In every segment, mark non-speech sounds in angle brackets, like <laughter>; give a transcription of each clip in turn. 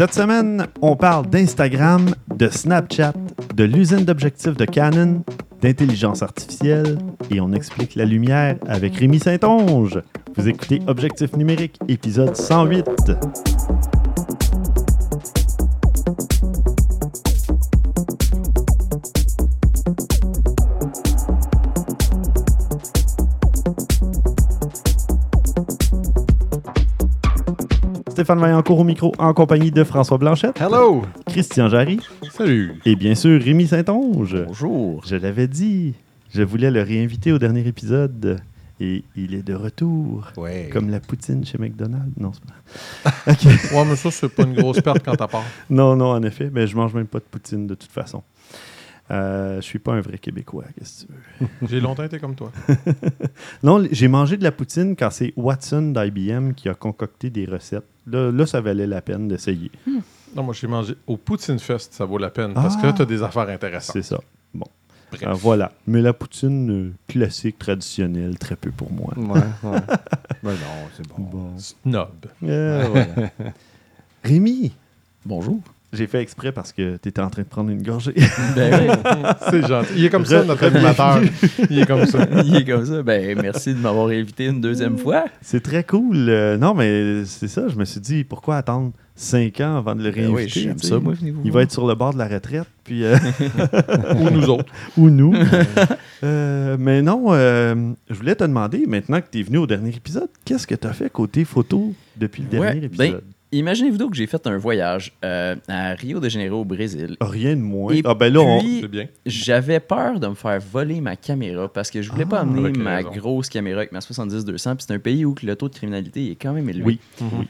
Cette semaine, on parle d'Instagram, de Snapchat, de l'usine d'objectifs de Canon, d'intelligence artificielle et on explique la lumière avec Rémi Saint-Onge. Vous écoutez Objectif numérique, épisode 108. Stéphane Vaillancourt au micro en compagnie de François Blanchette, Hello! Christian Jarry Salut! et bien sûr Rémi Saint-Onge. Bonjour! Je l'avais dit, je voulais le réinviter au dernier épisode et il est de retour. Ouais. Comme la poutine chez McDonald's. Non, c'est pas. OK. <laughs> Ouais, mais ça, c'est pas une grosse perte quand t'as part. Non, non, en effet. Mais je mange même pas de poutine de toute façon. Euh, je suis pas un vrai Québécois, qu'est-ce que tu veux? <laughs> J'ai longtemps été comme toi. <laughs> Non, j'ai mangé de la poutine quand c'est Watson d'IBM qui a concocté des recettes. Là, là, ça valait la peine d'essayer. Non, moi, j'ai mangé au Poutine Fest, ça vaut la peine. Parce que Ah. là, t'as des affaires intéressantes. C'est ça. Bon. Voilà. Mais la poutine euh, classique, traditionnelle, très peu pour moi. Ouais, ouais. <laughs> ben non, c'est bon. Bon. Snob. Euh, voilà. Rémi, Bonjour. J'ai fait exprès parce que tu étais en train de prendre une gorgée. <laughs> Ben <laughs> c'est gentil. Il est comme ça, Re- notre animateur. <laughs> Il est comme ça. oui, il est comme ça. Ben merci de m'avoir invité une deuxième fois. C'est très cool. Euh, non, mais c'est ça. Je me suis dit, pourquoi attendre cinq ans avant de le Ben réinviter? oui, j'aime ça, moi, venez-vous. Il va être sur le bord de la retraite, puis euh, Ou nous autres. ou nous. Euh, mais non, euh, je voulais te demander, maintenant que tu es venu au dernier épisode, qu'est-ce que tu as fait côté photo depuis le Ouais, dernier ben, épisode? Imaginez-vous donc que j'ai fait un voyage euh, à Rio de Janeiro, au Brésil. Rien de moins. Et ah ben là, on- puis- C'est bien. J'avais peur de me faire voler ma caméra parce que je voulais pas Ah, amener ma raison. grosse caméra avec ma 70-200. Puis c'est un pays où le taux de criminalité est quand même élevé. Oui. Mhm.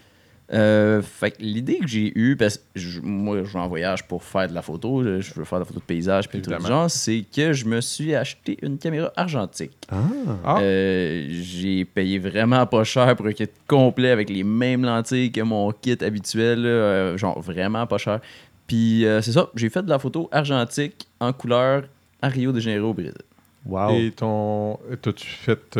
Euh, fait l'idée que j'ai eue, parce que je- moi, je vais en voyage pour faire de la photo, je je veux faire de la photo de paysage, puis tout le genre, c'est que je me suis acheté une caméra argentique. Ah. Ah. Euh, j'ai payé vraiment pas cher pour un kit complet avec les mêmes lentilles que mon kit habituel, là, euh, genre vraiment pas cher. Puis euh, c'est ça, j'ai fait de la photo argentique en couleur à Rio de Janeiro au Brésil. Wow. Et ton. T'as-tu fait.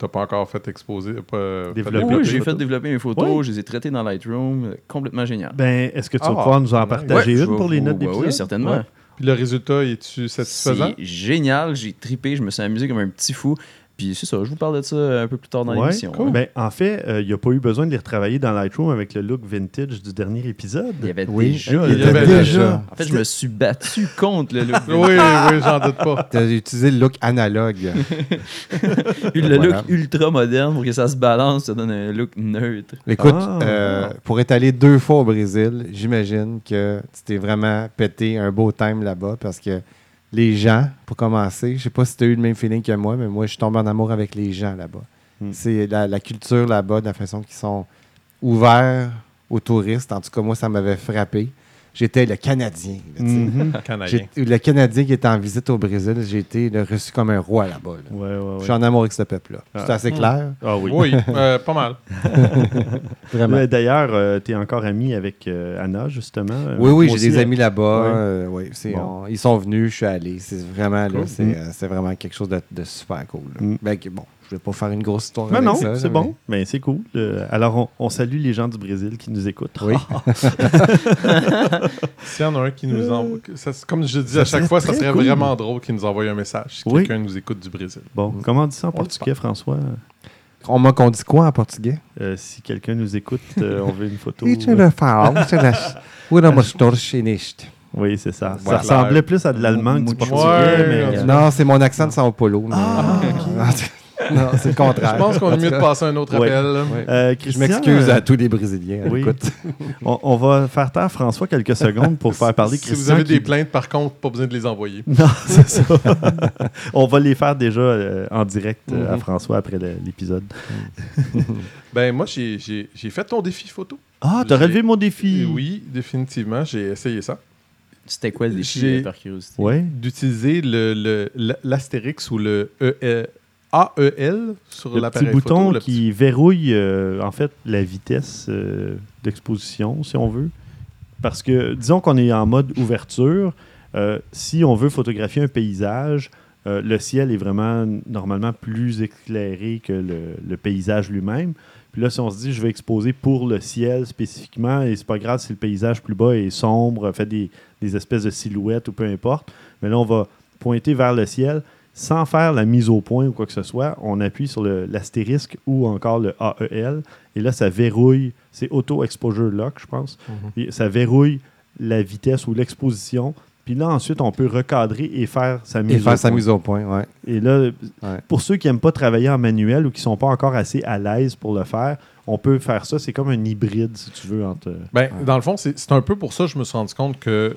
T'as pas encore fait exposer. Pas, Développer. Oui, j'ai fait développer mes photos, Ouais. je les ai traitées dans Lightroom, euh, complètement génial. Ben, est-ce que tu vas Ah, pouvoir nous en partager Ouais, une pour les notes d'épisode? Oui, certainement. Ouais. Puis le résultat, es-tu satisfaisant? C'est génial, j'ai tripé, je me suis amusé comme un petit fou. Puis c'est ça, je vous parle de ça un peu plus tard dans Ouais, l'émission. cool. hein. Ben, en fait, il n'y a pas eu besoin de les retravailler dans Lightroom avec le look vintage du dernier épisode. Il y avait Oui, déjà. il y avait avait déjà. déjà. En fait, je me suis battu <laughs> contre le look. Oui, oui, j'en doute pas. <laughs> Tu as utilisé le look analogue. <laughs> le Voilà. look ultra moderne pour que ça se balance, ça donne un look neutre. Écoute, Ah. euh, pour être allé deux fois au Brésil, j'imagine que tu t'es vraiment pété un beau time là-bas parce que les gens, pour commencer, je sais pas si tu as eu le même feeling que moi, mais moi, je suis tombé en amour avec les gens là-bas. Hmm. C'est la, la culture là-bas, de la façon qu'ils sont ouverts aux touristes. En tout cas, moi, ça m'avait frappé. J'étais le Canadien. là. Mhm. <laughs> Canadien. Le Canadien qui était en visite au Brésil, j'ai été là, reçu comme un roi là-bas. là. Ouais, ouais, ouais. Je suis en amour avec ce peuple-là. Ah. C'est assez Hmm. clair? Ah oui. Oui, <laughs> euh, pas mal. <laughs> Vraiment. Ouais, D'ailleurs, tu es encore ami avec euh, Anna, justement. Euh, Oui, oui, j'ai des amis là-bas. Ouais. euh, oui, Bon. ils sont venus, je suis allé. C'est vraiment, là, Cool. c'est, Mm. euh, vraiment quelque chose de, de super cool. là. Mm. Ben, bon, je vais pas faire une grosse histoire Mais avec non, ça, c'est bon. Mais c'est cool. Euh, alors, on, on salue les gens du Brésil qui nous écoutent. Oui. <laughs> S'il y en a un qui nous envoie. que ça- comme je dis Ça à chaque fois, ça serait cool. vraiment drôle qu'il nous envoie un message si Oui. quelqu'un nous écoute du Brésil. Bon, comment on dit ça en On portugais, François? On m'a qu'on dit quoi en portugais? Euh, si quelqu'un nous écoute, euh, <laughs> on veut une photo. Oui, c'est la- Oui, non, moi, je torche nicht. Oui, c'est ça. Ça ressemblait plus à de l'allemand que du portugais, ouais, mais... ouais. Non, c'est mon accent de Sao Paulo. mais- Ah, Non, <laughs> c'est- non, c'est le contraire. Je pense qu'on est mieux de passer un autre appel. Ouais. Euh, Je m'excuse euh, à tous les Brésiliens. oui. Écoute. <laughs> on, on va faire taire François quelques secondes pour faire parler Si Christian. vous avez qui- des plaintes, par contre, pas besoin de les envoyer. Non, <laughs> c'est ça. on va les faire déjà euh, en direct euh, à Mhm. François après l'épisode. Ben, moi, j'ai- j'ai j'ai fait ton défi photo. Ah, t'as J'ai- relevé mon défi. Oui, définitivement, j'ai essayé ça. C'était quoi le défi euh, par curiosité? Ouais. D'utiliser le- le- la- l'astérix ou le E- AEL sur Le petit l'appareil bouton photo. le qui petit- verrouille euh, en fait la vitesse euh, d'exposition, si on veut. Parce que disons qu'on est en mode ouverture. euh, si on veut photographier un paysage, le ciel est vraiment normalement plus éclairé que le, le paysage lui-même. Puis là, si on se dit, je vais exposer pour le ciel spécifiquement, et c'est pas grave si le paysage plus bas est sombre, fait des, des espèces de silhouettes ou peu importe, mais là, on va pointer vers le ciel sans faire la mise au point ou quoi que ce soit. On appuie sur l'astérisque ou encore le AEL, et là, ça verrouille, c'est Auto Exposure Lock, je pense. Et ça verrouille la vitesse ou l'exposition. Puis là, ensuite, on peut recadrer et faire sa mise Et au faire sa point. mise au point, ouais. Et là, Ouais. pour ceux qui n'aiment pas travailler en manuel ou qui ne sont pas encore assez à l'aise pour le faire, on peut faire ça. C'est comme un hybride, si tu veux, entre. Ben, Dans le fond, c'est c'est un peu pour ça que je me suis rendu compte que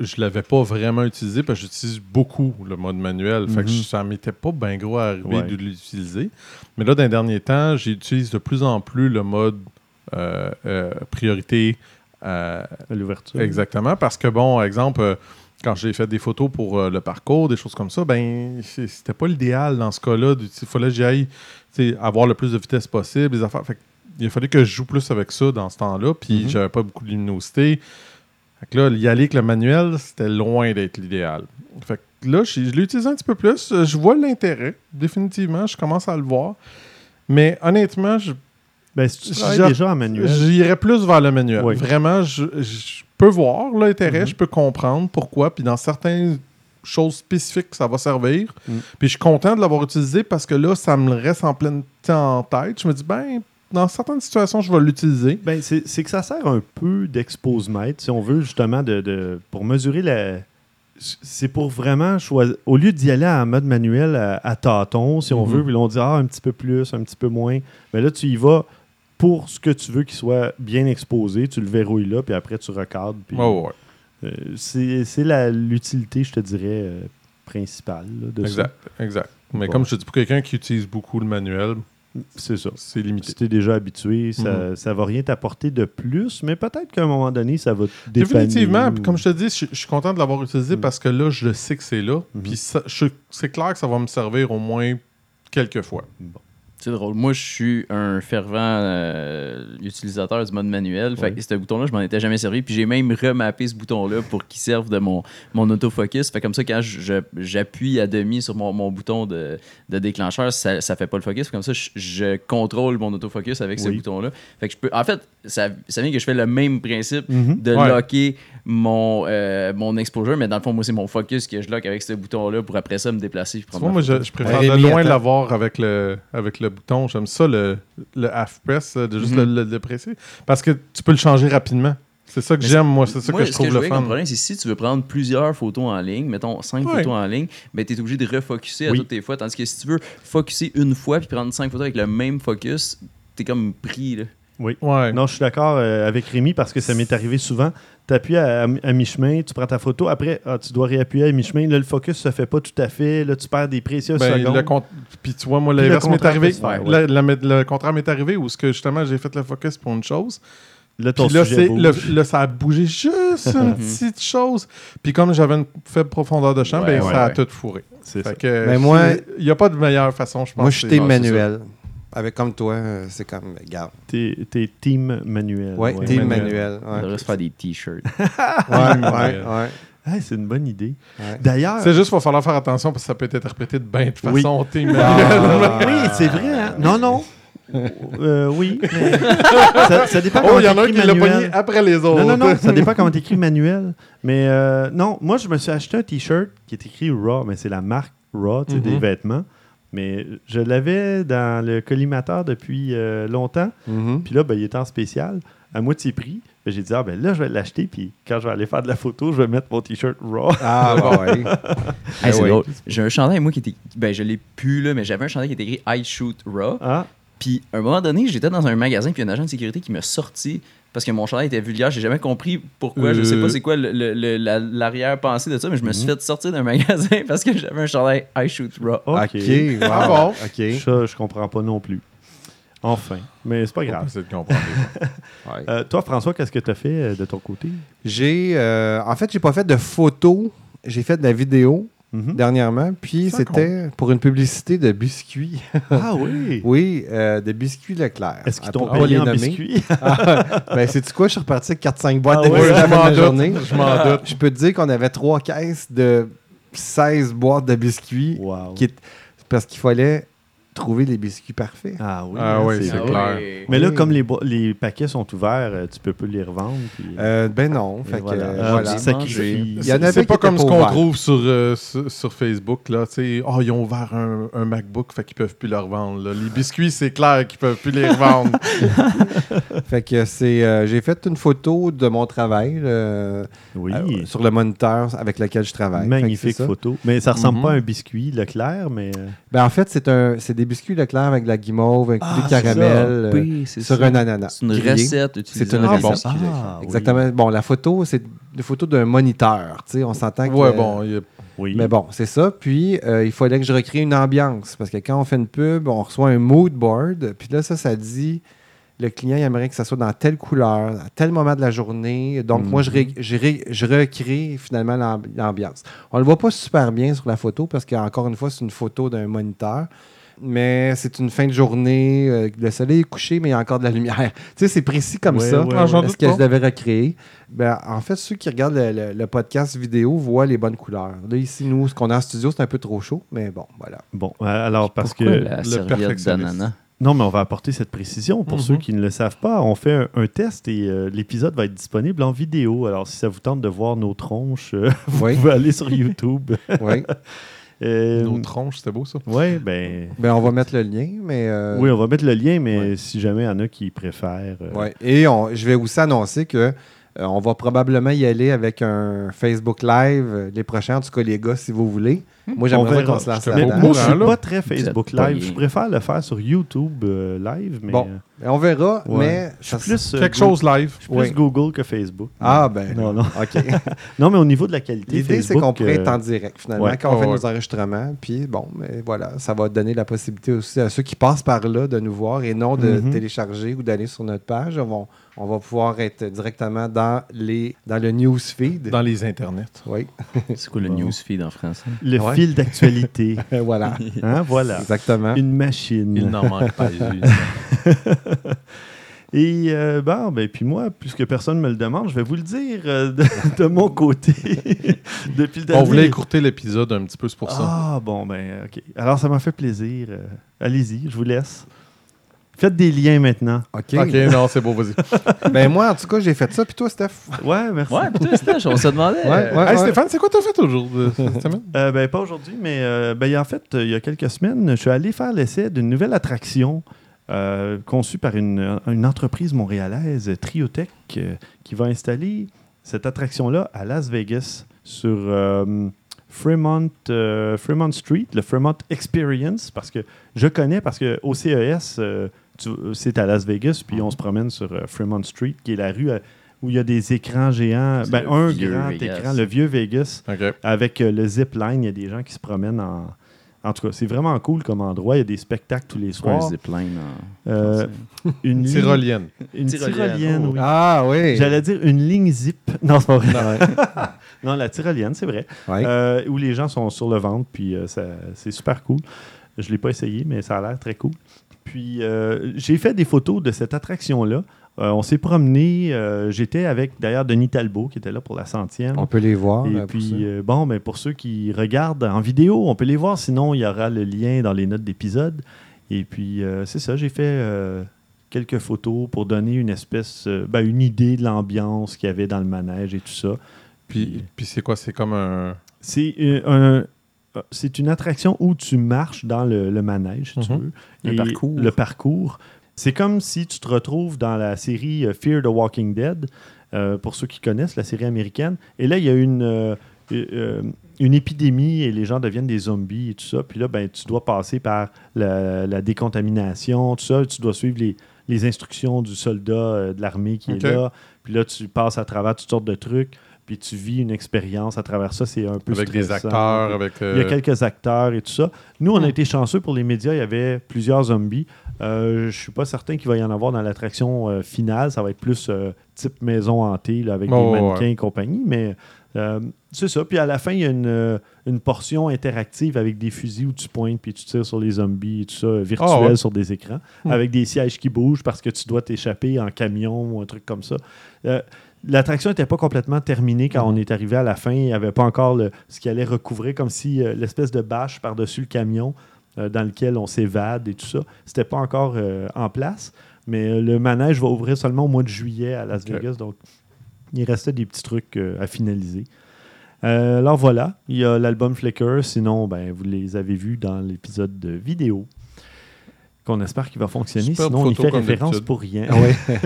je l'avais pas vraiment utilisé parce que j'utilise beaucoup le mode manuel. Fait que Mhm. ça m'était pas bien gros à arriver Ouais. de l'utiliser. Mais là, dans les derniers temps, j'utilise de plus en plus le mode euh, euh, priorité. euh, à l'ouverture. Exactement, parce que, bon, exemple, euh, quand j'ai fait des photos pour euh, le parcours, des choses comme ça, ben, c'était pas l'idéal dans ce cas-là. Il fallait que j'aille avoir le plus de vitesse possible, les affaires. Fait il a fallu que je joue plus avec ça dans ce temps-là, puis Mhm. j'avais pas beaucoup de luminosité. Fait que là, y aller avec le manuel, c'était loin d'être l'idéal. Fait que là, je, je l'ai utilisé un petit peu plus. Euh, Je vois l'intérêt, définitivement. Je commence à le voir. Mais honnêtement, je Ben, si tu travailles Genre- déjà en manuel, J'irais plus vers le manuel. Oui. Vraiment, je, je peux voir l'intérêt, Mhm. je peux comprendre pourquoi, puis dans certaines choses spécifiques, ça va servir. Mhm. Puis je suis content de l'avoir utilisé parce que là, ça me reste en pleine en tête. Je me dis, ben, dans certaines situations, je vais l'utiliser. ben, c'est que ça sert un peu d'exposemètre, si on veut, justement, de, de- pour mesurer la. C'est pour vraiment choisir. Au lieu d'y aller en mode manuel à, à tâtons, si on Mhm. veut, puis on dit ah, un petit peu plus, un petit peu moins. Mais là, tu y vas pour ce que tu veux qu'il soit bien exposé. Tu le verrouilles là, puis après, tu recadres. puis- Ouais. Euh, c'est c'est la- l'utilité, je te dirais, euh, principale là, de Exact, exact. Mais comme je te dis, pour quelqu'un qui utilise beaucoup le manuel, ça. C'est ça. c'est limité. Si tu es déjà habitué, ça Mhm. ne va rien t'apporter de plus, mais peut-être qu'à un moment donné, ça va te dépanner. Définitivement. ou- comme je te dis, je, je suis content de l'avoir utilisé Mm. parce que là, je sais que c'est là. Mhm. Puis ça- je- c'est clair que ça va me servir au moins quelques fois. C'est drôle. Moi, je suis un fervent euh, utilisateur du mode manuel. Fait que ce bouton-là, je m'en étais jamais servi. Puis j'ai même remappé ce bouton-là pour qu'il serve de mon, mon autofocus. Fait comme ça, quand j'appuie à demi sur mon, mon bouton de, de déclencheur, ça, ça fait pas le focus. Comme ça, je, je contrôle mon autofocus avec ce bouton-là. Fait que je peux. En fait, ça, ça vient que je fais le même principe Mhm. de Ouais. locker mon, euh, mon exposure, mais dans le fond, moi, c'est mon focus que je lock avec ce bouton-là pour après ça me déplacer. moi, je, je préfère Ouais, de loin l'avoir avec le, avec le bouton. J'aime ça, le, le half press, euh, de juste Mhm. le, le- le presser. Parce que tu peux le changer rapidement. C'est ça que j'aime, moi. C'est ça Moi, que je trouve je le fun. problème, c'est si tu veux prendre plusieurs photos en ligne, mettons cinq Ouais. photos en ligne, ben, tu es obligé de refocuser Oui. à toutes tes fois. Tandis que si tu veux focuser une fois puis prendre cinq photos avec le même focus, tu es comme pris. Là. Ouais. Non, je suis d'accord euh, avec Rémi parce que ça m'est arrivé souvent. Tu appuies à, à- à mi-chemin, tu prends ta photo, après, ah, tu dois réappuyer à mi-chemin. Là, le focus se fait pas tout à fait. Là, tu perds des précieuses Ben, secondes. Puis tu vois, moi, l'inverse m'est contraire arrivé. La- la- le contraire m'est arrivé où ce que justement j'ai fait le focus pour une chose. Là, ton Puis là, sujet c'est- bouge. le- là, ça a bougé juste une Mhm. petite chose. Puis comme j'avais une faible profondeur de champ, Ouais, ben, ouais, ça a ouais. tout fourré. C'est ça. Fait que, Mais moi- il n'y a pas de meilleure façon, je pense. Moi, je suis manuel. Avec comme toi, c'est comme, garde. T'es t'es team manuel. Ouais, ouais. team manuel. manuel. On devrait se faire des t-shirts. <laughs> ouais, ouais. ouais, Hey, c'est une bonne idée. ouais. D'ailleurs, C'est juste qu'il va falloir faire attention parce que ça peut être interprété de bien de Oui. façon. <laughs> team Ah. manuel. oui, c'est vrai. hein? Non, non. Euh, oui. mais <laughs> ça, ça dépend Oh, comment il y en a un t'écris qui l'a manuel. pogné après les autres. Non, non, non, ça dépend comment tu écris manuel. Mais euh, non, moi, je me suis acheté un T-shirt qui est écrit Raw, mais c'est la marque Raw, tu sais, Mhm. des vêtements. Mais je l'avais dans le collimateur depuis euh, longtemps. Mhm. Puis là, ben, il était en spécial, à moitié prix. Ben, J'ai dit, ah ben là, je vais l'acheter. Puis quand je vais aller faire de la photo, je vais mettre mon T-shirt Raw. Ah, <laughs> bah ouais. Hey, Ben c'est oui. drôle. J'ai un chandail, moi, qui était. Ben, je l'ai plus, là, mais j'avais un chandail qui était écrit I shoot raw. Ah, Puis, à un moment donné, j'étais dans un magasin, puis il y a un agent de sécurité qui m'a sorti parce que mon chandail était vulgaire. J'ai jamais compris pourquoi. Je sais Euh. pas c'est quoi le- le- le- la- l'arrière-pensée de ça, mais je me suis Mhm. fait sortir d'un <laughs> magasin parce que j'avais un chandail I shoot raw. ok. Wow. Ah bon? OK. Ça, je comprends pas non plus. Enfin. Mais c'est pas grave. essayer de comprendre. <laughs> Ouais. Euh, toi, François, qu'est-ce que tu as fait euh, de ton côté? J'ai, euh, en fait, j'ai pas fait de photos. J'ai fait de la vidéo Mhm. dernièrement. Puis c'était pour une publicité de biscuits. Ah oui! <laughs> oui, euh, de biscuits Leclerc. Est-ce qu'ils t'ont payé les en nommer. biscuits? <laughs> Ah, ben, sais-tu quoi? Je suis reparti avec 4-5 boîtes Ah de à je m'en journée. <laughs> Je m'en doute. Je peux te dire qu'on avait trois caisses de 16 boîtes de biscuits. Wow. qui Parce qu'il fallait trouver les biscuits parfaits. Ah oui, Ah hein, oui, c'est clair. Mais là, comme les, les paquets sont ouverts, euh, tu peux pas les revendre. puis- Euh, ben non. que, voilà. euh, voilà. du sacrifice. Il y en avait C'est pas comme ce qu'on trouve sur, euh, sur, sur Facebook. Là, tu sais, oh, ils ont ouvert un, un MacBook, fait qu'ils peuvent plus le revendre. là. Les biscuits, c'est clair qu'ils peuvent plus les revendre. <laughs> Fait que c'est. euh, J'ai fait une photo de mon travail euh, Oui. euh, sur le moniteur avec lequel je travaille. Magnifique photo. Mais ça ressemble Mhm. pas à un biscuit Leclerc, mais. euh, Ben, en fait, c'est un, c'est des biscuits Leclerc avec de la guimauve, un Ah, c'est caramel euh, Oui, c'est sur ça. un ananas. C'est une grillé. recette utilisée. une en recette. Ah, oui. Exactement. Bon, la photo, c'est une photo d'un moniteur. Tu sais, on s'entend que. ouais, bon, il y a- Oui. Mais bon, c'est ça. Puis, euh, il fallait que je recrée une ambiance. Parce que quand on fait une pub, on reçoit un mood board. Puis là, ça, ça dit le client il aimerait que ça soit dans telle couleur, à tel moment de la journée. Donc, moi, je, ré- je ré- je recrée finalement l'amb- l'ambiance. On le voit pas super bien sur la photo parce qu'encore une fois, c'est une photo d'un moniteur. Mais c'est une fin de journée, euh, le soleil est couché, mais il y a encore de la lumière. <laughs> tu sais, c'est précis comme Ouais, ça. ouais, Ah, Est-ce que pas. je l'avais recréé? Ben, en fait, ceux qui regardent le, le- le podcast vidéo voient les bonnes couleurs. Là, ici, nous, ce qu'on a en studio, c'est un peu trop chaud, mais bon, voilà. Bon, euh, alors, parce Pourquoi que. la le perfectionniste. Non, mais on va apporter cette précision pour Mhm. ceux qui ne le savent pas. On fait un, un test et euh, l'épisode va être disponible en vidéo. Alors, si ça vous tente de voir nos tronches, euh, <laughs> vous Oui, pouvez aller sur YouTube. oui. <laughs> Euh, nos tronches, c'était beau ça. ouais, ben. Ben, on va mettre le lien, mais... euh, Oui, on va mettre le lien, mais ouais. si jamais il y en a qui préfèrent. euh, ouais. Et on- je vais aussi annoncer que euh, on va probablement y aller avec un Facebook Live les prochains, en tout cas les gars, si vous voulez. Moi, On j'aimerais qu'on se lance là-dedans. moi, je courant, suis pas très Facebook Live. Je préfère le faire sur YouTube euh, Live, mais Bon, On verra, ouais. mais... je suis ça- plus, euh, Quelque chose live. je suis plus. Google que Facebook. Ah, ben, Non, non. <laughs> OK. <laughs> Non, mais au niveau de la qualité, L'idée, c'est qu'on pourrait euh, être en direct, finalement, ouais. quand on fait Ouais, nos enregistrements. Puis, bon, mais voilà, ça va donner la possibilité aussi à ceux qui passent par là de nous voir et non de Mhm. télécharger ou d'aller sur notre page. On va, on va pouvoir être directement dans, les, dans le newsfeed. Dans les internets. Oui, <laughs> C'est quoi le Bon. newsfeed en français? le Ouais. fil d'actualité. voilà, Hein, voilà. exactement. Une machine. Il n'en manque pas une. Et euh, bon, ben, puis moi, puisque personne ne me le demande, je vais vous le dire euh, de, <laughs> de mon côté. <laughs> Depuis le On voulait écourter l'épisode un petit peu, c'est pour ça. Ah, bon, ben, OK. Alors, ça m'a fait plaisir. Euh, Allez-y, je vous laisse. Faites des liens maintenant. OK. Ok, non, c'est beau, vas-y. <laughs> Ben, moi, en tout cas, j'ai fait ça. Puis toi, Steph? Ouais, merci. Ouais, putain, Stache, on se demandait. Ouais, ouais. Hey, Stéphane, c'est quoi t'as fait aujourd'hui cette semaine? Euh, ben, pas aujourd'hui, mais euh, ben, en fait, il y a quelques semaines, je suis allé faire l'essai d'une nouvelle attraction euh, conçue par une, une entreprise montréalaise, Triotech, euh, qui va installer cette attraction-là à Las Vegas sur euh, Fremont, Fremont Street, le Fremont Experience, parce que je connais, parce que au CES, c'est à Las Vegas, puis on se promène sur Fremont Street, qui est la rue où il y a des écrans géants, ben, un grand Vegas. écran, le vieux Vegas. Avec le zip line, il y a des gens qui se promènent en. En tout cas, c'est vraiment cool comme endroit. Il y a des spectacles tous les un soirs. zipline en Euh, une Tyrolienne. Une Tyrolienne, oh. oui. Ah, oui. J'allais dire une ligne zip. <laughs> Non, c'est pas vrai. <laughs> non, la tyrolienne, c'est vrai. Ouais. Euh, où les gens sont sur le ventre, puis euh, ça- c'est super cool. Je ne l'ai pas essayé, mais ça a l'air très cool. Puis euh, j'ai fait des photos de cette attraction-là. Euh, on s'est promené. euh, J'étais avec d'ailleurs Denis Talbot qui était là pour la centième. On peut les voir. Et euh, puis, euh, bon, ben, pour ceux qui regardent en vidéo, on peut les voir. Sinon, il y aura le lien dans les notes d'épisode. Et puis, euh, c'est ça, j'ai fait euh, quelques photos pour donner une espèce, euh, ben, une idée de l'ambiance qu'il y avait dans le manège et tout ça. Puis, puis c'est quoi? C'est comme un. C'est un- c'est une attraction où tu marches dans le, le manège, si tu Mhm. veux. Le Et parcours. Le parcours. C'est comme si tu te retrouves dans la série euh, Fear the Walking Dead, euh, pour ceux qui connaissent la série américaine. Et là, il y a une, euh, euh, une épidémie et les gens deviennent des zombies et tout ça. Puis là, ben, tu dois passer par la, la décontamination, tout ça. Tu dois suivre les, les instructions du soldat de l'armée qui est là. Puis là, tu passes à travers toutes sortes de trucs. Puis tu vis une expérience à travers ça. C'est un peu Avec des acteurs, avec. Il y a euh, quelques acteurs et tout ça. Nous, on a Hmm. été chanceux pour les médias. Il y avait plusieurs zombies. Euh, je suis pas certain qu'il va y en avoir dans l'attraction euh, finale. Ça va être plus euh, type maison hantée là, avec Oh, des ouais. mannequins et compagnie. Mais euh, c'est ça. Puis à la fin, il y a une, euh, une portion interactive avec des fusils où tu pointes puis tu tires sur les zombies et tout ça, euh, virtuel Ah, ouais. sur des écrans, Hmm. avec des sièges qui bougent parce que tu dois t'échapper en camion ou un truc comme ça. L'attraction n'était pas complètement terminée quand on est arrivé à la fin. Il n'y avait pas encore le- ce qui allait recouvrir, comme si euh, l'espèce de bâche par-dessus le camion euh, dans lequel on s'évade et tout ça, c'était pas encore euh, en place. Mais le manège va ouvrir seulement au mois de juillet à Las. Vegas, donc il restait des petits trucs à finaliser. Alors voilà, il y a l'album Flickr, sinon ben, vous les avez vus dans l'épisode de vidéo qu'on espère qu'il va fonctionner, sinon on y fait référence pour rien. Ah ouais. <laughs>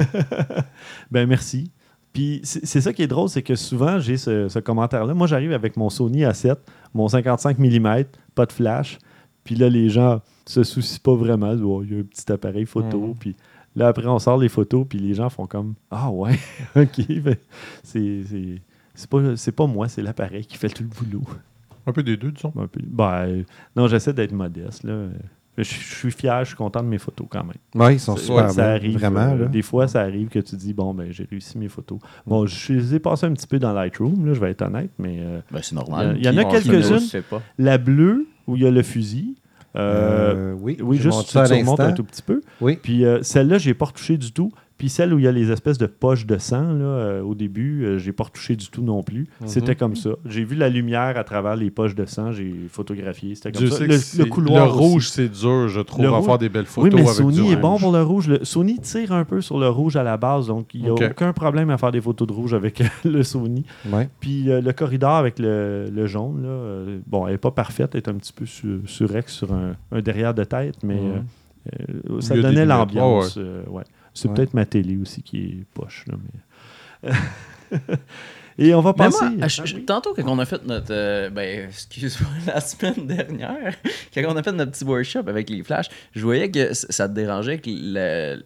<laughs> Ben merci. Puis c'est ça qui est drôle, c'est que souvent j'ai ce, ce commentaire-là. Moi, j'arrive avec mon Sony A7, mon 55 mm, pas de flash. Puis là, les gens se soucient pas vraiment. Oh, Il y a un petit appareil photo. Mhm. Puis là, après, on sort les photos, puis les gens font comme Ah ouais, <laughs> ok. Ben, c'est c'est- pas, moi, c'est l'appareil qui fait tout le boulot. Un peu des deux, disons. Un peu. Ben, non, j'essaie d'être modeste. Là. Je, je suis fier, je suis content de mes photos quand même. Ouais, ils sont super ça arrive, vraiment. euh, là. des fois, ça arrive que tu dis bon, ben j'ai réussi mes photos. Bon, je les ai passées un petit peu dans Lightroom, là, je vais être honnête, mais euh, Ben, c'est normal. Il y en a quelques-unes. la bleue où il y a le fusil. euh, Euh, oui, oui, je juste ça à un tout petit peu. Oui. Puis euh, celle-là, j'ai pas retouché du tout. Puis celle où il y a les espèces de poches de sang, là, euh, au début, euh, j'ai pas retouché du tout non plus. Mhm. C'était comme ça. J'ai vu la lumière à travers les poches de sang, j'ai photographié. C'était comme Dieu ça. Le, couloir. le rouge, c'est dur, je trouve, Le à rouge- faire des belles Oui, photos mais avec Sony du est bon pour le rouge. Le- Sony tire un peu sur le rouge à la base, donc il n'y a aucun problème à faire des photos de rouge avec <laughs> le Sony. Ouais. Puis euh, le corridor avec le, le jaune, là, euh, bon, elle n'est pas parfaite, elle est un petit peu sur, surex sur un, un derrière de tête, mais Mhm. ça donnait l'ambiance. ouais. C'est Ouais. peut-être ma télé aussi qui est poche. Là, mais... <laughs> Et on va passer. moi, je- Ah je- tantôt, quand on a fait notre. euh, ben, excuse-moi, <laughs> la semaine dernière, <laughs> quand on a fait notre petit workshop avec les flashs, je voyais que ça te dérangeait que la,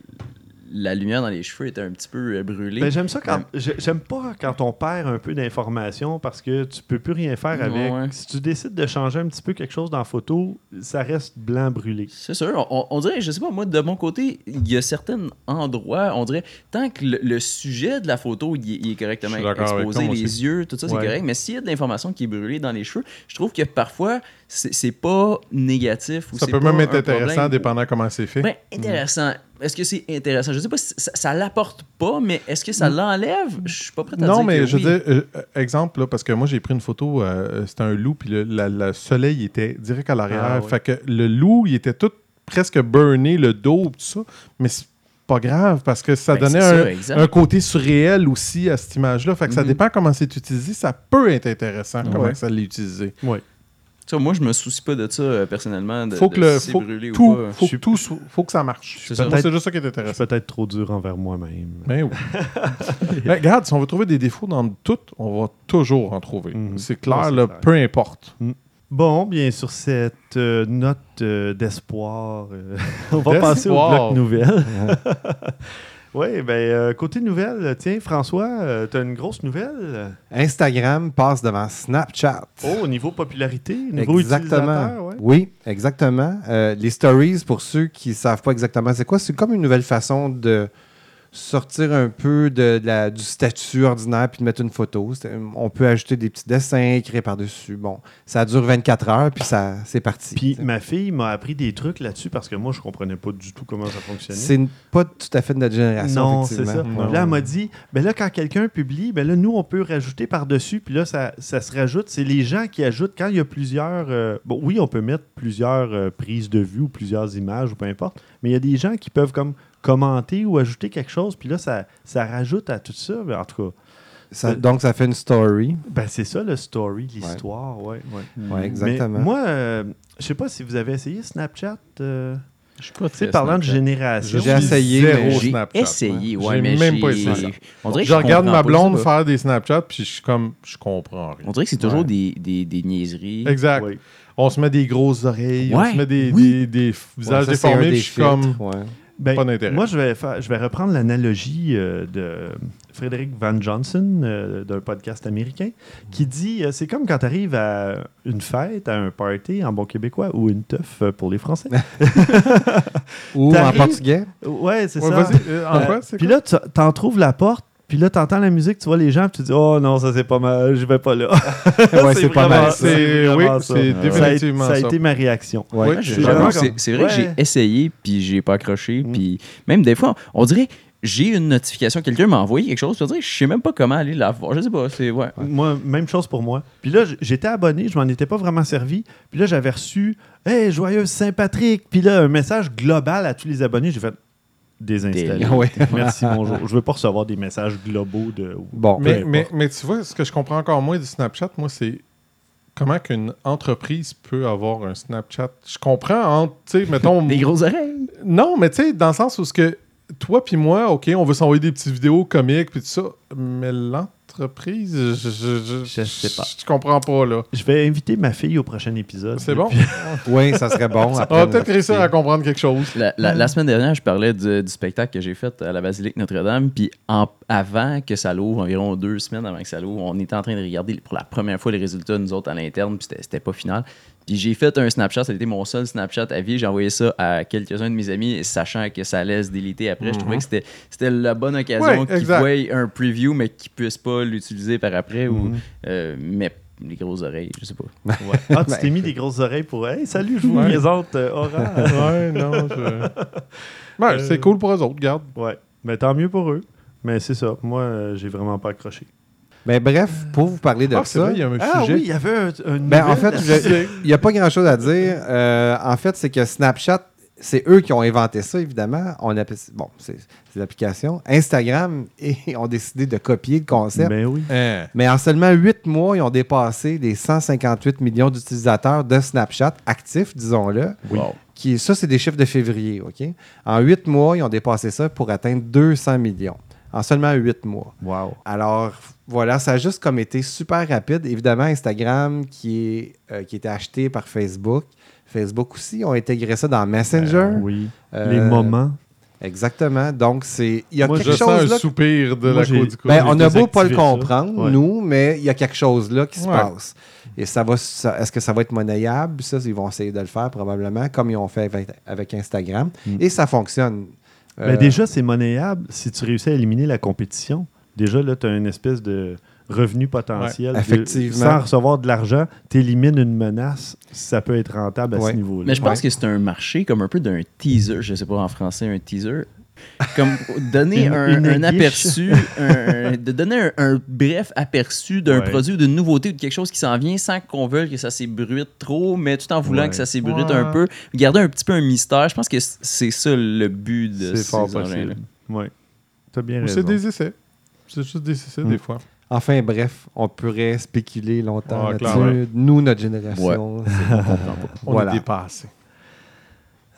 la lumière dans les cheveux était un petit peu euh, brûlée. Ben, j'aime ça quand j'ai- j'aime pas quand on perd un peu d'informations parce que tu peux plus rien faire avec. Ouais. Si tu décides de changer un petit peu quelque chose dans la photo, ça reste blanc brûlé. C'est sûr. On, on dirait, je sais pas, moi, de mon côté, il y a certains endroits, on dirait, tant que le, le sujet de la photo il est, correctement exposé, les aussi. yeux, tout ça, c'est Ouais. correct. Mais s'il y a de l'information qui est brûlée dans les cheveux, je trouve que parfois, c'est pas négatif. Ou Ça peut pas même être intéressant, problème. dépendant comment c'est fait. Ben, intéressant. Est-ce que c'est intéressant? Je sais pas si ça, ça l'apporte pas, mais est-ce que ça l'enlève? Je suis pas prêt à non, dire mais que je oui. veux dire, euh, euh, exemple, là, parce que moi, j'ai pris une photo, euh, c'était un loup, puis le, la- le soleil était direct à l'arrière. Ah, ouais. Fait que le loup, il était tout presque burné, le dos, tout ça. Mais c'est pas grave, parce que ça Ben, donnait un, un côté surréel aussi à cette image-là. Fait que ça Mhm. dépend comment c'est utilisé. Ça peut être intéressant, comment Ouais. ça l'est utilisé. Tu moi, je me soucie pas de ça euh, personnellement. De, Faut de que, le, si c'est faut brûlé ou tout, pas. faut que tout faut que ça marche. C'est juste ça qui est Je intéressant. suis peut-être trop dur envers moi-même. Ben oui. <laughs> Ben, regarde, si on veut trouver des défauts dans tout, on va toujours en trouver. Mhm. C'est clair, là, clair. peu importe. Bon, bien sur cette euh, note euh, d'espoir, euh, <laughs> on va passer au bloc nouvelles. <laughs> oui, ben euh, côté nouvelles, tiens, François, tu as une grosse nouvelle? Instagram passe devant Snapchat. Oh, au niveau popularité, niveau Exactement. ouais. Oui, exactement. Euh, les stories, pour ceux qui ne savent pas exactement c'est quoi, c'est comme une nouvelle façon de sortir un peu de, de la- du statut ordinaire puis de mettre une photo. On peut ajouter des petits dessins, écrire par-dessus. Bon, ça dure 24 heures, puis ça, c'est parti. Puis T'sais. ma fille m'a appris des trucs là-dessus parce que moi, je comprenais pas du tout comment ça fonctionnait. C'est pas tout à fait de notre génération, Non, c'est ça. effectivement. Non. Là, elle m'a dit, ben là, quand quelqu'un publie, ben là, nous, on peut rajouter par-dessus, puis là, ça, ça se rajoute. C'est les gens qui ajoutent. Quand il y a plusieurs. euh, bon, oui, on peut mettre plusieurs euh, prises de vue ou plusieurs images ou peu importe, mais il y a des gens qui peuvent comme commenter ou ajouter quelque chose, puis là, ça, ça rajoute à tout ça. Ben, en tout cas, Ça- donc, ça fait une story. ben, c'est ça le story, l'histoire, ouais. ouais. Ouais, exactement. Mais moi, euh, je sais pas si vous avez essayé Snapchat. euh, Je suis pas tu sais, parlant de génération. J'ai essayé, mais J'ai essayé, ouais. J'ai mais même pas essayé. On dirait que Je regarde ma blonde faire des Snapchats, puis je suis comme, je comprends rien. On dirait que c'est toujours Ouais. des, des, des niaiseries. Exact. Oui. On se met des grosses oreilles, on se met des, oui. des, des visages Ouais, ça, déformés, je suis comme. Ben, Pas d'intérêt. Moi, je vais, faire, je vais reprendre l'analogie euh, de Frédéric Van Johnson euh, d'un podcast américain qui dit euh, c'est comme quand tu arrives à une fête, à un party en bon québécois ou une teuf euh, pour les Français. <laughs> Ou en portugais. ouais, c'est Ouais, ça. vas-y, euh, en Euh, quoi, c'est Puis là, tu t'en trouves la porte. Puis là, t'entends la musique, tu vois les gens, puis tu dis Oh non, ça c'est pas mal, je vais pas là. <laughs> ouais, c'est pas mal. C'est, oui, vraiment ça. c'est Ouais. Ça a, définitivement ça a été ma réaction. Ouais. Oui, c'est- vrai que Ouais. j'ai essayé puis j'ai pas accroché Mm. puis même des fois on dirait j'ai une notification, quelqu'un m'a envoyé quelque chose, je dire, je sais même pas comment aller la voir. Je sais pas, c'est ouais. Moi, même chose pour moi. Puis là, j'étais abonné, je m'en étais pas vraiment servi. Puis là, j'avais reçu Hey, joyeuse Saint-Patrick. Puis là, un message global à tous les abonnés. J'ai fait désinstaller. <laughs> Ouais. Merci, bonjour. Je veux pas recevoir des messages globaux de. Bon, Mais, mais, mais tu vois, ce que je comprends encore moins du Snapchat, moi, c'est comment qu'une entreprise peut avoir un Snapchat. Je comprends, tu sais, mettons... <laughs> Des grosses oreilles. Non, mais tu sais, dans le sens où ce que toi puis moi, OK, on veut s'envoyer des petites vidéos comiques puis tout ça, mais l'entreprise, je, je, Je sais pas. Je comprends pas, là. Je vais inviter ma fille au prochain épisode. C'est bon? <laughs> oui, ça serait bon. On va peut-être réussir à comprendre quelque chose. La, la- la semaine dernière, je parlais du, du spectacle que j'ai fait à la Basilique Notre-Dame. Puis avant que ça l'ouvre, environ deux semaines avant que ça l'ouvre, on était en train de regarder pour la première fois les résultats, nous autres, à l'interne. Puis c'était pas final. Puis j'ai fait un Snapchat. Ça a été mon seul Snapchat à vie. J'ai envoyé ça à quelques-uns de mes amis, sachant que ça allait se déliter après. Je trouvais que c'était c'était la bonne occasion Ouais, qu'ils voient un preview, mais qu'ils puissent pas l'utiliser par après. ou Mhm. euh, mais les grosses oreilles, je sais pas. Ah, tu t'es mis des grosses oreilles pour. Hey, salut, je vous Ouais. présente euh, Orange. ouais, non, je... <laughs> Ouais, c'est cool pour eux autres, regarde. ouais. Mais tant mieux pour eux. Mais c'est ça. Moi, euh, j'ai vraiment pas accroché. Mais bref, pour vous parler de Ah, ça, vrai, il y a un Ah sujet. oui, il y avait un, un Ben, en fait, je- il n'y a pas grand-chose à dire. Euh, en fait, c'est que Snapchat, c'est eux qui ont inventé ça, évidemment. On appelle, bon, c'est l'application. Instagram <laughs> et ont décidé de copier le concept. Ben oui. Hein. Mais en seulement 8 mois, ils ont dépassé les 158 millions d'utilisateurs de Snapchat actifs, disons-le. Wow. Qui, ça, c'est des chiffres de février. OK? En 8 mois, ils ont dépassé ça pour atteindre 200 millions. En seulement 8 mois. Wow. Alors, voilà, ça a juste comme été super rapide. Évidemment, Instagram, qui, est, euh, qui était acheté par Facebook. Facebook aussi ont intégré ça dans Messenger. Euh, oui. Euh, Les moments. Exactement. Donc, c'est il y a Moi, quelque Je sens chose un là. soupir de Moi, la côte du cou. Ben, on a beau pas le comprendre, Ouais. nous, mais il y a quelque chose là qui se Ouais. passe. Et ça va, ça- est-ce que ça va être monnayable? Ça, ils vont essayer de le faire probablement, comme ils ont fait avec, avec Instagram. Mm. Et ça fonctionne. Ben, Euh, déjà, c'est monnayable si tu réussis à éliminer la compétition. Déjà, là, tu as une espèce de revenu potentiel. Ouais, de- effectivement. sans recevoir de l'argent, tu élimines une menace. Ça peut être rentable à Ouais. ce niveau-là. Mais je pense Ouais. que c'est un marché comme un peu d'un teaser, je sais pas en français, un teaser. Comme donner Une- un, une un aiguiche. aperçu, un- de donner un, un bref aperçu d'un Ouais. produit ou d'une nouveauté ou de quelque chose qui s'en vient sans qu'on veuille que ça s'ébruite trop, mais tout en voulant Ouais. que ça s'ébruite Ouais. un peu. Garder un petit peu un mystère. Je pense que c'est ça le but de C'est ces fort possible. Oui. Tu as bien Ou raison. C'est des essais. C'est juste des essais, Mm. des fois. Enfin, bref, on pourrait spéculer longtemps là-dessus. clairement. Nous, notre génération, c'est- <laughs> on. On Voilà. est dépassé.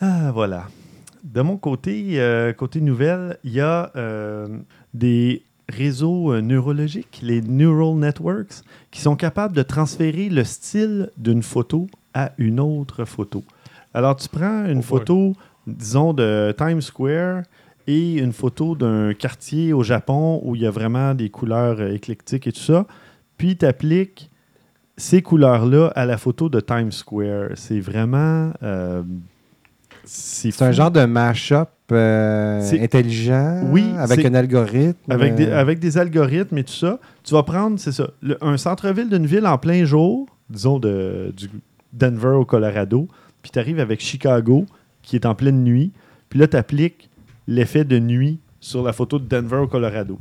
Ah, voilà. De mon côté, euh, côté nouvelle, il y a euh, des réseaux euh, neurologiques, les neural networks, qui sont capables de transférer le style d'une photo à une autre photo. Alors, tu prends une Oh photo, disons, de Times Square et une photo d'un quartier au Japon où il y a vraiment des couleurs éclectiques et tout ça, puis tu appliques ces couleurs-là à la photo de Times Square. C'est vraiment... euh, C'est un genre de mash-up euh, C'est- intelligent, Oui, avec un algorithme. Avec des, euh, avec des algorithmes et tout ça, tu vas prendre, c'est ça, le- un centre-ville d'une ville en plein jour, disons de, du Denver au Colorado, puis tu arrives avec Chicago, qui est en pleine nuit, puis là, tu appliques l'effet de nuit sur la photo de Denver au Colorado.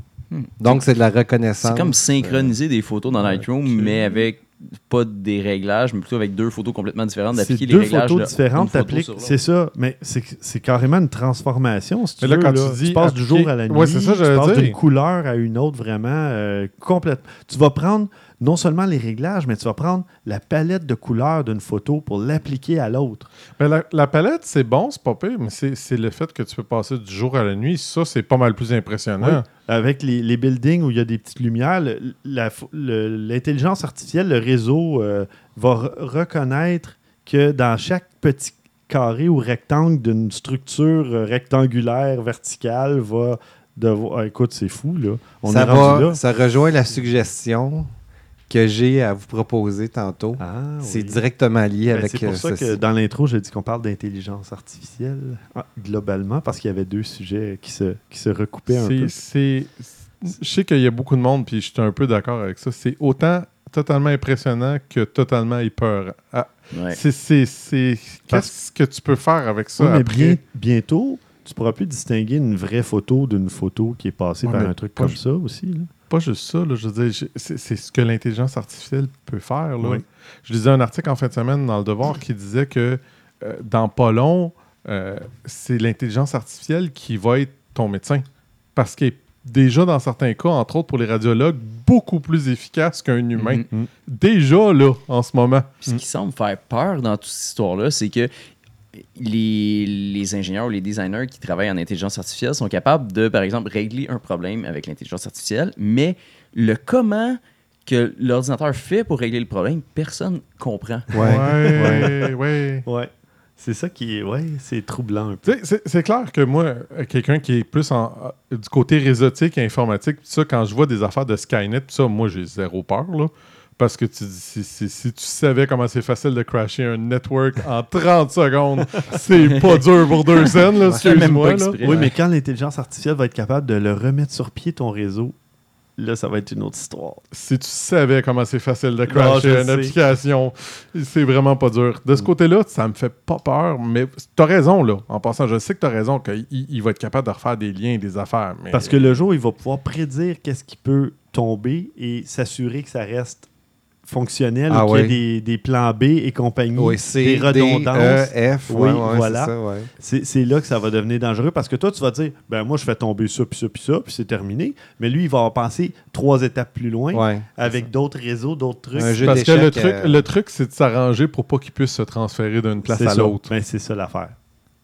Donc, c'est de la reconnaissance. C'est comme synchroniser des photos dans Lightroom, mais avec pas des réglages, mais plutôt avec deux photos complètement différentes, C'est d'appliquer les deux réglages. photos de- différentes, t'appliques- c'est ça, mais c'est c'est carrément une transformation, si tu Mais là, veux, quand là. tu dis passes du jour à la nuit, Ouais, c'est ça, tu passes d'une couleur à une autre vraiment euh, complète. Tu vas prendre non seulement les réglages, mais tu vas prendre la palette de couleurs d'une photo pour l'appliquer à l'autre. Ben, la, la palette, c'est bon, c'est pas pire, mais c'est le fait que tu peux passer du jour à la nuit. Ça, c'est pas mal plus impressionnant. Oui. Avec les, les buildings où il y a des petites lumières, l'intelligence artificielle, le réseau, euh, va re- reconnaître que dans chaque petit carré ou rectangle d'une structure euh, rectangulaire, verticale, va devoir. Ah, écoute, c'est fou, là. On ça, est rendu va, là. ça rejoint la suggestion que j'ai à vous proposer tantôt. Ah, c'est oui. directement lié Ben, avec c'est pour euh, ça que ceci. dans l'intro, j'ai dit qu'on parle d'intelligence artificielle ah, globalement, parce qu'il y avait deux sujets qui se, qui se recoupaient un peu. c'est- Je sais qu'il y a beaucoup de monde, puis je suis un peu d'accord avec ça. C'est autant totalement impressionnant que totalement épeurant. Ah, Ouais. c'est- c'est- c'est- Parce- Qu'est-ce que tu peux faire avec ça Oui, mais après? bien- bientôt, tu pourras plus distinguer une vraie photo d'une photo qui est passée Ouais, par un truc comme ça aussi. là. Pas juste ça, là, je veux dire, c'est c'est ce que l'intelligence artificielle peut faire. Là. Oui. Je lisais un article en fin de semaine dans Le Devoir qui disait que euh, dans pas long, euh, c'est l'intelligence artificielle qui va être ton médecin. Parce qu'elle est déjà, dans certains cas, entre autres pour les radiologues, beaucoup plus efficace qu'un humain. Mhm. Déjà, là, en ce moment. Ce qui semble faire peur dans toute cette histoire-là, c'est que les, les ingénieurs ou les designers qui travaillent en intelligence artificielle sont capables de, par exemple, régler un problème avec l'intelligence artificielle, mais le comment que l'ordinateur fait pour régler le problème, personne comprend. Ouais. ouais. ouais. Ouais. C'est ça qui est. Ouais, c'est troublant un peu. C'est c'est clair que moi, euh, quelqu'un qui est plus en, euh, du côté réseautique et informatique, ça, quand je vois des affaires de Skynet, ça, moi, j'ai zéro peur, là. Parce que tu dis, si, si- si tu savais comment c'est facile de crasher un network en <laughs> 30 secondes, c'est pas dur pour deux scènes, là, excuse-moi. Oui, mais quand l'intelligence artificielle va être capable de le remettre sur pied, ton réseau, là, ça va être une autre histoire. Si tu savais comment c'est facile de crasher une sais. application, c'est vraiment pas dur. De ce côté-là, ça me fait pas peur, mais t'as raison, là. En passant, je sais que t'as raison qu'il il va être capable de refaire des liens et des affaires. Mais... Parce que le jour, il va pouvoir prédire qu'est-ce qui peut tomber et s'assurer que ça reste fonctionnel, Ah ou qu'il y ait ouais. des, des plans B et compagnie, Oui, des D, redondances. E, F. Oui, ouais, ouais, voilà. c'est ouais. Là que ça va devenir dangereux parce que toi, tu vas dire, ben moi, je fais tomber ça, puis ça, puis ça, puis c'est terminé. Mais lui, il va penser trois étapes plus loin Ouais. avec d'autres réseaux, d'autres trucs. Un jeu Parce que le d'échecs, truc, euh, le truc c'est de s'arranger pour pas qu'il puisse se transférer d'une place à l'autre. Ben, c'est ça l'affaire.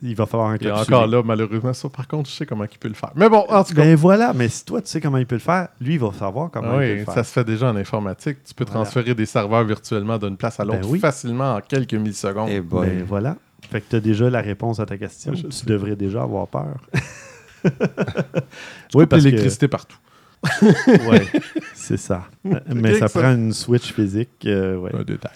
Il va falloir un Et cas encore là, malheureusement, ça, par contre, je sais comment il peut le faire. Mais bon, en tout cas, Ben voilà, mais si toi, tu sais comment il peut le faire, lui, il va savoir comment ah il peut oui, le faire. ça se fait déjà en informatique. Tu peux Voilà. transférer des serveurs virtuellement d'une place à l'autre Ben oui. facilement en quelques millisecondes. Eh boy. Ben voilà. Fait que tu as déjà la réponse à ta question. Je tu sais. devrais déjà avoir peur. <laughs> <laughs> Tu oui, coupes parce que l'électricité partout. <laughs> ouais, c'est ça. Mais ça prend une switch physique. euh, ouais. Un détail.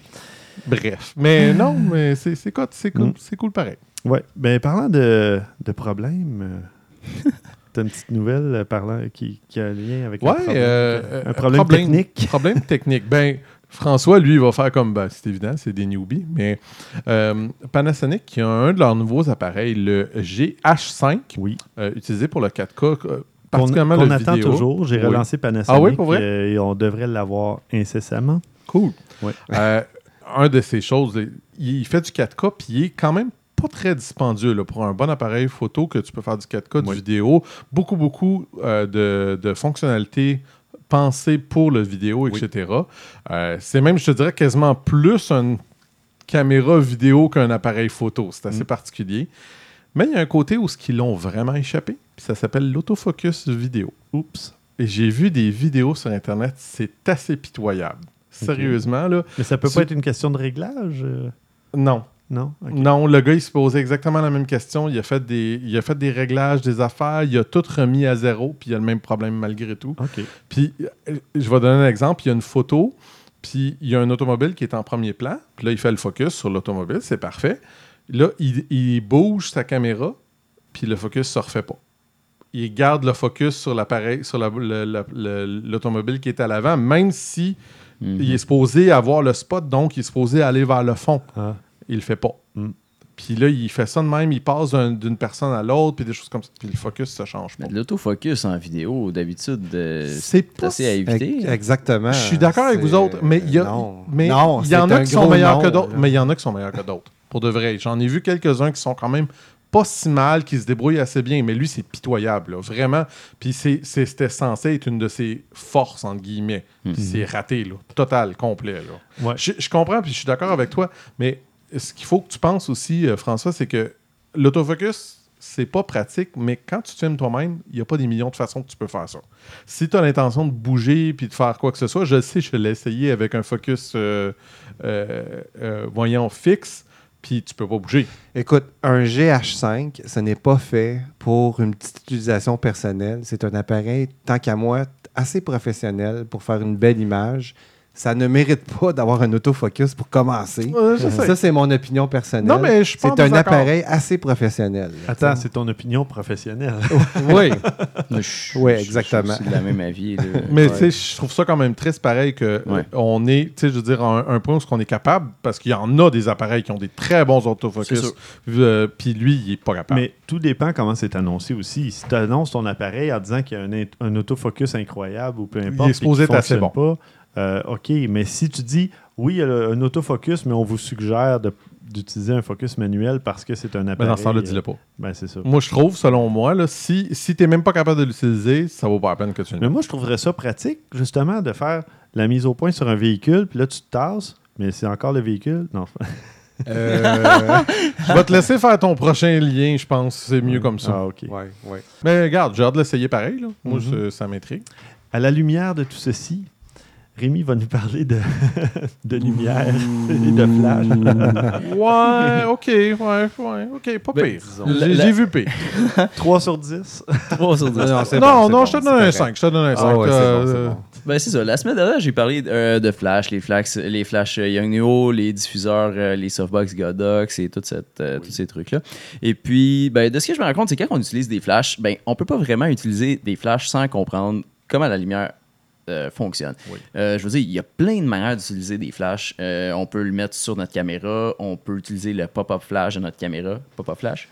Bref. Mais non, mais c'est cool, c'est cool, Mm. c'est cool pareil. Ouais. Ben parlant de, de problèmes, euh, <laughs> t'as une petite nouvelle euh, parlant qui, qui a un lien avec un Ouais, problème, euh, un euh, problème, technique. <laughs> Problème technique. Ben, François, lui, il va faire comme, ben, c'est évident, c'est des newbies, mais euh, Panasonic, qui a un de leurs nouveaux appareils, le GH5, Oui. euh, utilisé pour le 4K, euh, Qu'on particulièrement qu'on le attend vidéo. toujours. J'ai Oui. relancé Panasonic Ah oui, pour vrai? euh, et on devrait l'avoir incessamment. Cool. Ouais. Euh, un de ces choses, il il fait du 4K, puis il est quand même pas très dispendieux là, pour un bon appareil photo que tu peux faire du 4K, du vidéo. Beaucoup, beaucoup euh, de, de fonctionnalités pensées pour le vidéo, Oui. etc. Euh, c'est même, je te dirais, quasiment plus une caméra vidéo qu'un appareil photo. C'est assez Mm. particulier. Mais il y a un côté où ce qu'ils l'ont vraiment échappé, puis ça s'appelle l'autofocus vidéo. Oups. Et j'ai vu des vidéos sur Internet, c'est assez pitoyable. Sérieusement, là. Mais ça peut Tu- pas être une question de réglage? euh, Non. Non? Non, le gars, il se posait exactement la même question. Il a fait des, il a fait des réglages, des affaires. Il a tout remis à zéro, puis il a le même problème malgré tout. Puis, euh, je vais donner un exemple. Il y a une photo, puis il y a un automobile qui est en premier plan. Puis là, il fait le focus sur l'automobile. C'est parfait. Là, il, il bouge sa caméra, puis le focus ne se refait pas. Il garde le focus sur l'appareil, sur la- le- le- le- l'automobile qui est à l'avant, même si Mhm. il est supposé avoir le spot, donc il est supposé aller vers le fond. Ah. Il le fait pas. Mm. Puis là, il fait ça de même, il passe d'un- d'une personne à l'autre, puis des choses comme ça. Puis le focus, ça change pas. Mais de L'autofocus en vidéo, d'habitude, euh, C'est c'est pas assez à éviter. Ex- Exactement. Je suis d'accord avec vous autres, mais il y, a- Non. mais Non, y en a qui sont meilleurs non, que d'autres. Mais il y en a qui sont meilleurs que d'autres. Pour de vrai. J'en ai vu quelques-uns qui sont quand même pas si mal, qui se débrouillent assez bien. Mais lui, c'est pitoyable, là, vraiment. Puis c'était censé être une de ses forces, entre guillemets. Puis Mhm. c'est raté, là. Total, complet, là. Ouais. Je, je comprends, puis je suis d'accord avec toi. Mais ce qu'il faut que tu penses aussi, euh, François, c'est que l'autofocus, c'est pas pratique, mais quand tu filmes toi-même, il n'y a pas des millions de façons que tu peux faire ça. Si tu as l'intention de bouger puis de faire quoi que ce soit, je sais, je l'ai essayé avec un focus, euh, euh, voyant, fixe, puis tu peux pas bouger. Écoute, un GH5, ce n'est pas fait pour une petite utilisation personnelle. C'est un appareil, tant qu'à moi, assez professionnel pour faire une belle image. Ça ne mérite pas d'avoir un autofocus pour commencer. Ouais. Ça, c'est mon opinion personnelle. Non, mais je C'est un appareil assez professionnel. Attends, c'est ton opinion professionnelle. <laughs> Oui. Je- Ouais, je- exactement. Je suis de la même avis. là. <laughs> Mais Ouais. tu sais, je trouve ça quand même triste pareil que Ouais. euh, on est, tu sais, je veux dire, à un, un point où on est capable, parce qu'il y en a des appareils qui ont des très bons C'est autofocus, euh, puis lui, il est pas capable. Mais tout dépend comment c'est annoncé aussi. Si tu annonces ton appareil en disant qu'il y a un, autofocus incroyable ou peu importe, est supposé être assez pas, euh, OK, mais si tu dis oui, il y a le- un autofocus, mais on vous suggère de- d'utiliser un focus manuel parce que c'est un Mais appareil. dans ce temps-là, euh, dis-le pas. Ben, c'est ça. Moi, je trouve, selon moi, là, si, si tu n'es même pas capable de l'utiliser, ça vaut pas la peine que tu le Mais moi, je trouverais ça pratique, justement, de faire la mise au point sur un véhicule, puis là, tu te tasses, mais c'est encore le véhicule? Non, Euh, <laughs> Je vais te laisser faire ton prochain lien, je pense. C'est mieux comme ça. Ah, OK. ouais, ouais. Mais regarde, j'ai hâte de l'essayer pareil. Là. Moi, Mhm. je- ça m'intrigue. À la lumière de tout ceci, Rémi va nous parler de, <laughs> de lumière et de flash. <laughs> Ouais, ok, ouais, ouais, ok, pas Ben, pire. J'ai La- vu pire. <laughs> 3 sur 10. 3 sur 10. Non, Non, bon, non, c'est je te donne un correct. 5. Je te donne un 5. Ah ouais, c'est bon, c'est bon. Ben, c'est ça. La semaine dernière, j'ai parlé euh, de Flash, les Flash, les Flash euh, Young Neo, les diffuseurs, euh, les softbox Godox et toute cette, euh, tous ces trucs-là. Et puis, ben, de ce que je me rends compte, c'est quand on utilise des flashs, ben, on peut pas vraiment utiliser des flashs sans comprendre comment la lumière euh, fonctionne. Oui. Euh, je veux dire, il y a plein de manières d'utiliser des flashs. Euh, on peut le mettre sur notre caméra, on peut utiliser le pop-up flash de notre caméra. Pop-up flash?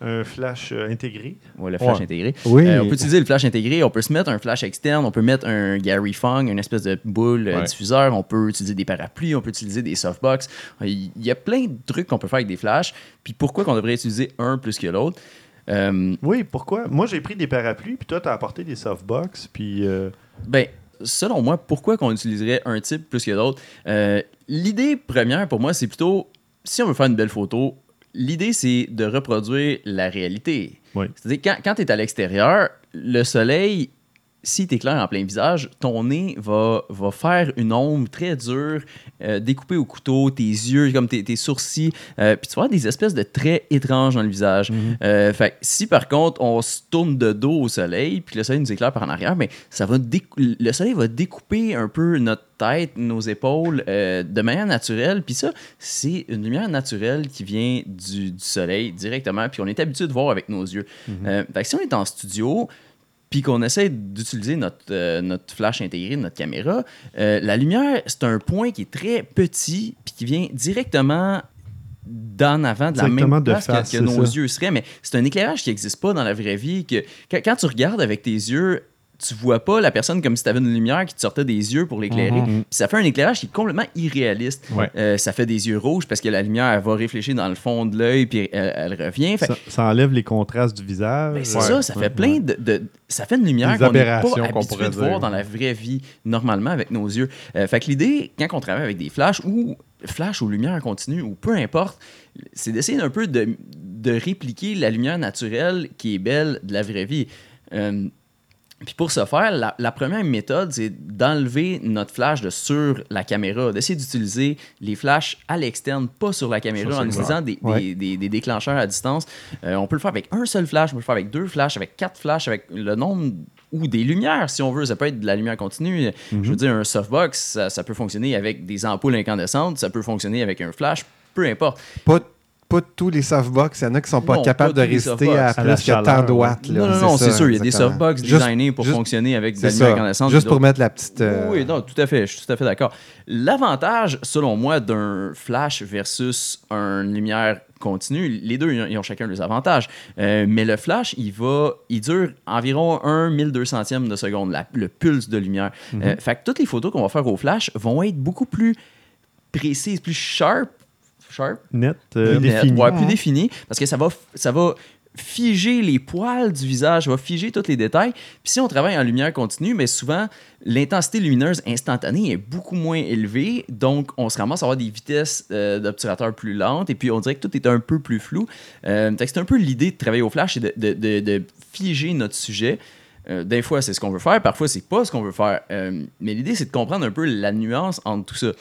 un flash euh, intégré. Ouais, le flash Ouais. intégré. Oui. Euh, on peut utiliser le flash intégré, on peut se mettre un flash externe, on peut mettre un Gary Fong, une espèce de boule Ouais. diffuseur, on peut utiliser des parapluies, on peut utiliser des softbox. Il y a plein de trucs qu'on peut faire avec des flashs. Puis pourquoi qu'on devrait utiliser un plus que l'autre? Euh, Oui, pourquoi? Moi, j'ai pris des parapluies, puis toi, tu as apporté des softbox, puis... ben, selon moi, pourquoi qu'on utiliserait un type plus que l'autre? Euh, L'idée première pour moi, c'est plutôt, si on veut faire une belle photo, l'idée c'est de reproduire la réalité. Oui. C'est-à-dire, quand, quand tu es à l'extérieur, le soleil, si tu éclaires en plein visage, ton nez va, va faire une ombre très dure, euh, découpée au couteau, tes yeux, comme tes, tes sourcils, euh, puis tu vas avoir des espèces de traits étranges dans le visage. Euh, fait si par contre on se tourne de dos au soleil, puis le soleil nous éclaire par en arrière, mais ça va le soleil va découper un peu notre tête, nos épaules euh, de manière naturelle. Puis ça, c'est une lumière naturelle qui vient du, du soleil directement, puis on est habitué de voir avec nos yeux. Fait que si on est en studio, puis qu'on essaie d'utiliser notre, euh, notre flash intégré de notre caméra, euh, la lumière, c'est un point qui est très petit, puis qui vient directement d'en avant, de la même place que- face, que, c'est nos ça. yeux seraient. Mais c'est un éclairage qui n'existe pas dans la vraie vie. Que, quand, quand tu regardes avec tes yeux, tu vois pas la personne comme si tu avais une lumière qui te sortait des yeux pour l'éclairer. Puis ça fait un éclairage qui est complètement irréaliste. Ouais. Euh, ça fait des yeux rouges parce que la lumière elle va réfléchir dans le fond de l'œil puis elle, elle revient. Fait, ça, ça enlève les contrastes du visage. ben, c'est Ouais. ça, ça fait plein de, de- Ça fait une lumière qu'on n'est pas qu'on habitué de voir dans la vraie vie, normalement, avec nos yeux. Euh, fait que l'idée, quand on travaille avec des flashs ou flash ou lumière continue ou peu importe, c'est d'essayer un peu de, de répliquer la lumière naturelle qui est belle de la vraie vie. Euh, puis pour ce faire, la, la première méthode, c'est d'enlever notre flash de sur la caméra, d'essayer d'utiliser les flashs à l'externe, pas sur la caméra, Ça, en utilisant des, Ouais. des- des- des déclencheurs à distance. Euh, on peut le faire avec un seul flash, on peut le faire avec deux flashs, avec quatre flashs, avec le nombre ou des lumières, si on veut. Ça peut être de la lumière continue. Je veux dire, un softbox, ça, ça peut fonctionner avec des ampoules incandescentes, ça peut fonctionner avec un flash, peu importe. Pas, pas tous les softbox. Il y en a qui sont pas Non, capables pas de résister à À plus la que chaleur, tant de watts. là. non, non, non, c'est sûr. Il y a des softbox Juste- designés pour juste- fonctionner avec de la incandescente. Juste pour mettre la petite. euh, Oui, non, tout à fait. Je suis tout à fait d'accord. L'avantage, selon moi, d'un flash versus une lumière continue, les deux, ils ont chacun leurs avantages. Euh, mais le flash, il va, il dure environ 1 1200e de seconde, la- le pulse de lumière. Euh, fait que toutes les photos qu'on va faire au flash vont être beaucoup plus précises, plus sharp. Sharp? Net, euh, Net, défini. ouais, plus défini, parce que ça va, ça va figer les poils du visage, ça va figer tous les détails. Puis si on travaille en lumière continue, mais souvent, l'intensité lumineuse instantanée est beaucoup moins élevée, donc on se ramasse à avoir des vitesses euh, d'obturateur plus lentes, et puis on dirait que tout est un peu plus flou. Euh, c'est un peu l'idée de travailler au flash, c'est de, de- de- de figer notre sujet. Euh, des fois, c'est ce qu'on veut faire, parfois, c'est pas ce qu'on veut faire. Euh, mais l'idée, c'est de comprendre un peu la nuance entre tout ça.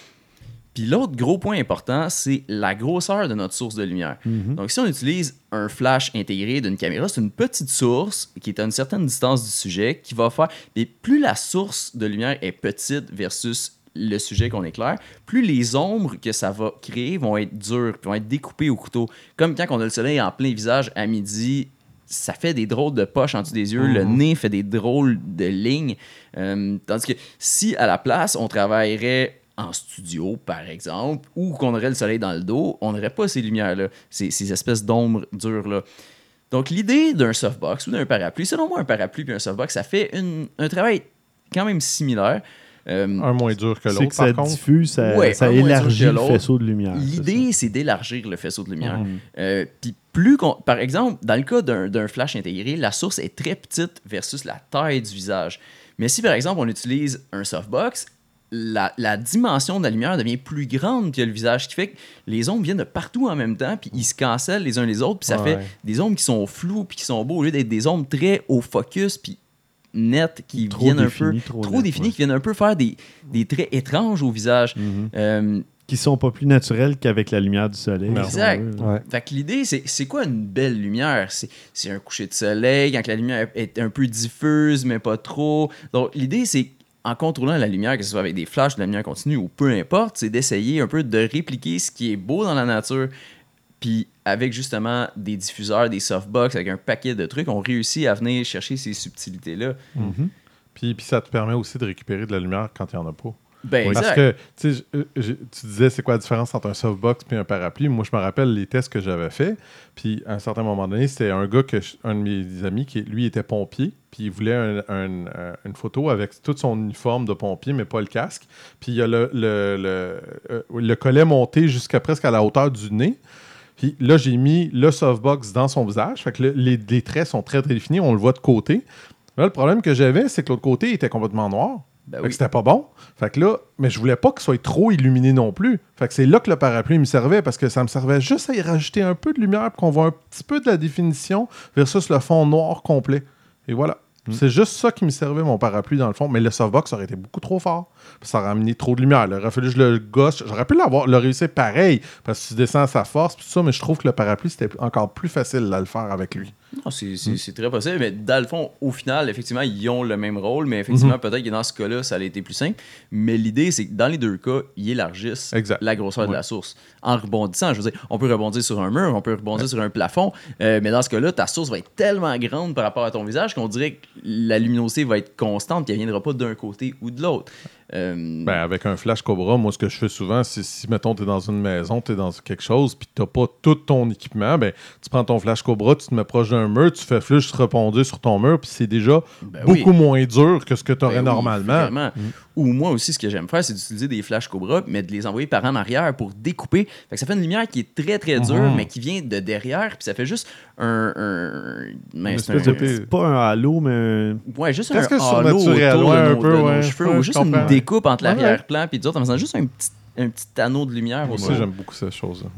Puis l'autre gros point important, c'est la grosseur de notre source de lumière. Donc, si on utilise un flash intégré d'une caméra, c'est une petite source qui est à une certaine distance du sujet qui va faire. Mais plus la source de lumière est petite versus le sujet qu'on éclaire, plus les ombres que ça va créer vont être dures, vont être découpées au couteau. Comme quand on a le soleil en plein visage à midi, ça fait des drôles de poches en dessous des yeux, le nez fait des drôles de lignes. Euh, tandis que si à la place, on travaillerait en studio, par exemple, ou qu'on aurait le soleil dans le dos, on n'aurait pas ces lumières-là, ces, ces espèces d'ombres dures-là. Donc, l'idée d'un softbox ou d'un parapluie, selon moi, un parapluie et un softbox, ça fait une- un travail quand même similaire. Euh, Un moins dur que C'est l'autre, que ça par contre. diffuse, ça, Ouais, élargit le l'autre. faisceau de lumière. c'est L'idée, c'est d'élargir le faisceau de lumière. Euh, Puis plus qu'on. Par exemple, dans le cas d'un flash intégré, la source est très petite versus la taille du visage. Mais si par exemple on utilise un softbox, la, la dimension de la lumière devient plus grande que le visage, ce qui fait que les ombres viennent de partout en même temps, puis ils se cancellent les uns les autres, puis ça Ouais. fait des ombres qui sont floues, puis qui sont beaux, au lieu d'être des ombres très au focus, puis nettes, qui Trop viennent un peu. trop définies, ouais. qui viennent un peu faire des, des traits étranges au visage. Mhm. Euh, Qui sont pas plus naturels qu'avec la lumière du soleil. On Exact. Ouais. Fait que l'idée, c'est, c'est quoi une belle lumière? C'est, c'est un coucher de soleil, quand la lumière est un peu diffuse, mais pas trop. Donc, l'idée, c'est en contrôlant la lumière, que ce soit avec des flashs, de la lumière continue ou peu importe, c'est d'essayer un peu de répliquer ce qui est beau dans la nature. Puis avec justement des diffuseurs, des softbox, avec un paquet de trucs, on réussit à venir chercher ces subtilités-là. Mhm. Puis, puis ça te permet aussi de récupérer de la lumière quand il n'y en a pas. Ben, Parce exact. que, tu je- tu disais, c'est quoi la différence entre un softbox et un parapluie? Moi, je me rappelle les tests que j'avais faits. Puis, à un certain moment donné, c'était un gars, que je- un de mes amis, qui, lui, était pompier. Puis, il voulait un- un- un- une photo avec tout son uniforme de pompier, mais pas le casque. Puis, il y a le, le, le, euh, le collet monté jusqu'à presque à la hauteur du nez. Puis là, j'ai mis le softbox dans son visage. Fait que le- les, les traits sont très, très définis. On le voit de côté. Là, le problème que j'avais, c'est que l'autre côté était complètement noir. Ben oui. que c'était pas bon. Fait que là, mais je voulais pas qu'il soit trop illuminé non plus. Fait que c'est là que le parapluie me servait parce que ça me servait juste à y rajouter un peu de lumière pour qu'on voit un petit peu de la définition versus le fond noir complet. Et voilà. C'est juste ça qui me servait, mon parapluie, dans le fond. Mais le softbox aurait été beaucoup trop fort. Ça aurait amené trop de lumière. Il aurait fallu que je le gosse. J'aurais pu l'avoir, le réussir pareil, parce que tu descends à sa force, tout ça, mais je trouve que le parapluie, c'était encore plus facile à le faire avec lui. Non, c'est, très possible, mais dans le fond, au final, effectivement, ils ont le même rôle, mais effectivement, Mhm. peut-être que dans ce cas-là, ça a été plus simple. Mais l'idée, c'est que dans les deux cas, ils élargissent Exact. la grosseur de la source. En rebondissant, je veux dire, on peut rebondir sur un mur, on peut rebondir sur un plafond, euh, mais dans ce cas-là, ta source va être tellement grande par rapport à ton visage qu'on dirait que la luminosité va être constante, puis elle ne viendra pas d'un côté ou de l'autre. Euh, Ben, avec un flash Cobra, moi, ce que je fais souvent, c'est si, mettons, tu es dans une maison, tu es dans quelque chose, puis tu pas tout ton équipement, ben, tu prends ton flash Cobra, tu te mets proche d'un mur, tu fais juste répondre sur ton mur, puis c'est déjà Ben oui. beaucoup moins dur que ce que tu aurais Ben normalement. Ou moi aussi, ce que j'aime faire, c'est d'utiliser des flashs Cobra, mais de les envoyer par en arrière pour découper. Fait que ça fait une lumière qui est très très dure, Mhm. mais qui vient de derrière, puis ça fait juste un. un c'est un- pas un halo, mais un- Ouais, juste un halo autour de un nos, peu, de nos ouais. cheveux, Ouais, ou juste une découpe entre l'arrière-plan puis d'autres, en faisant juste un petit, un petit anneau de lumière. Moi au aussi, j'aime beaucoup ces choses-là.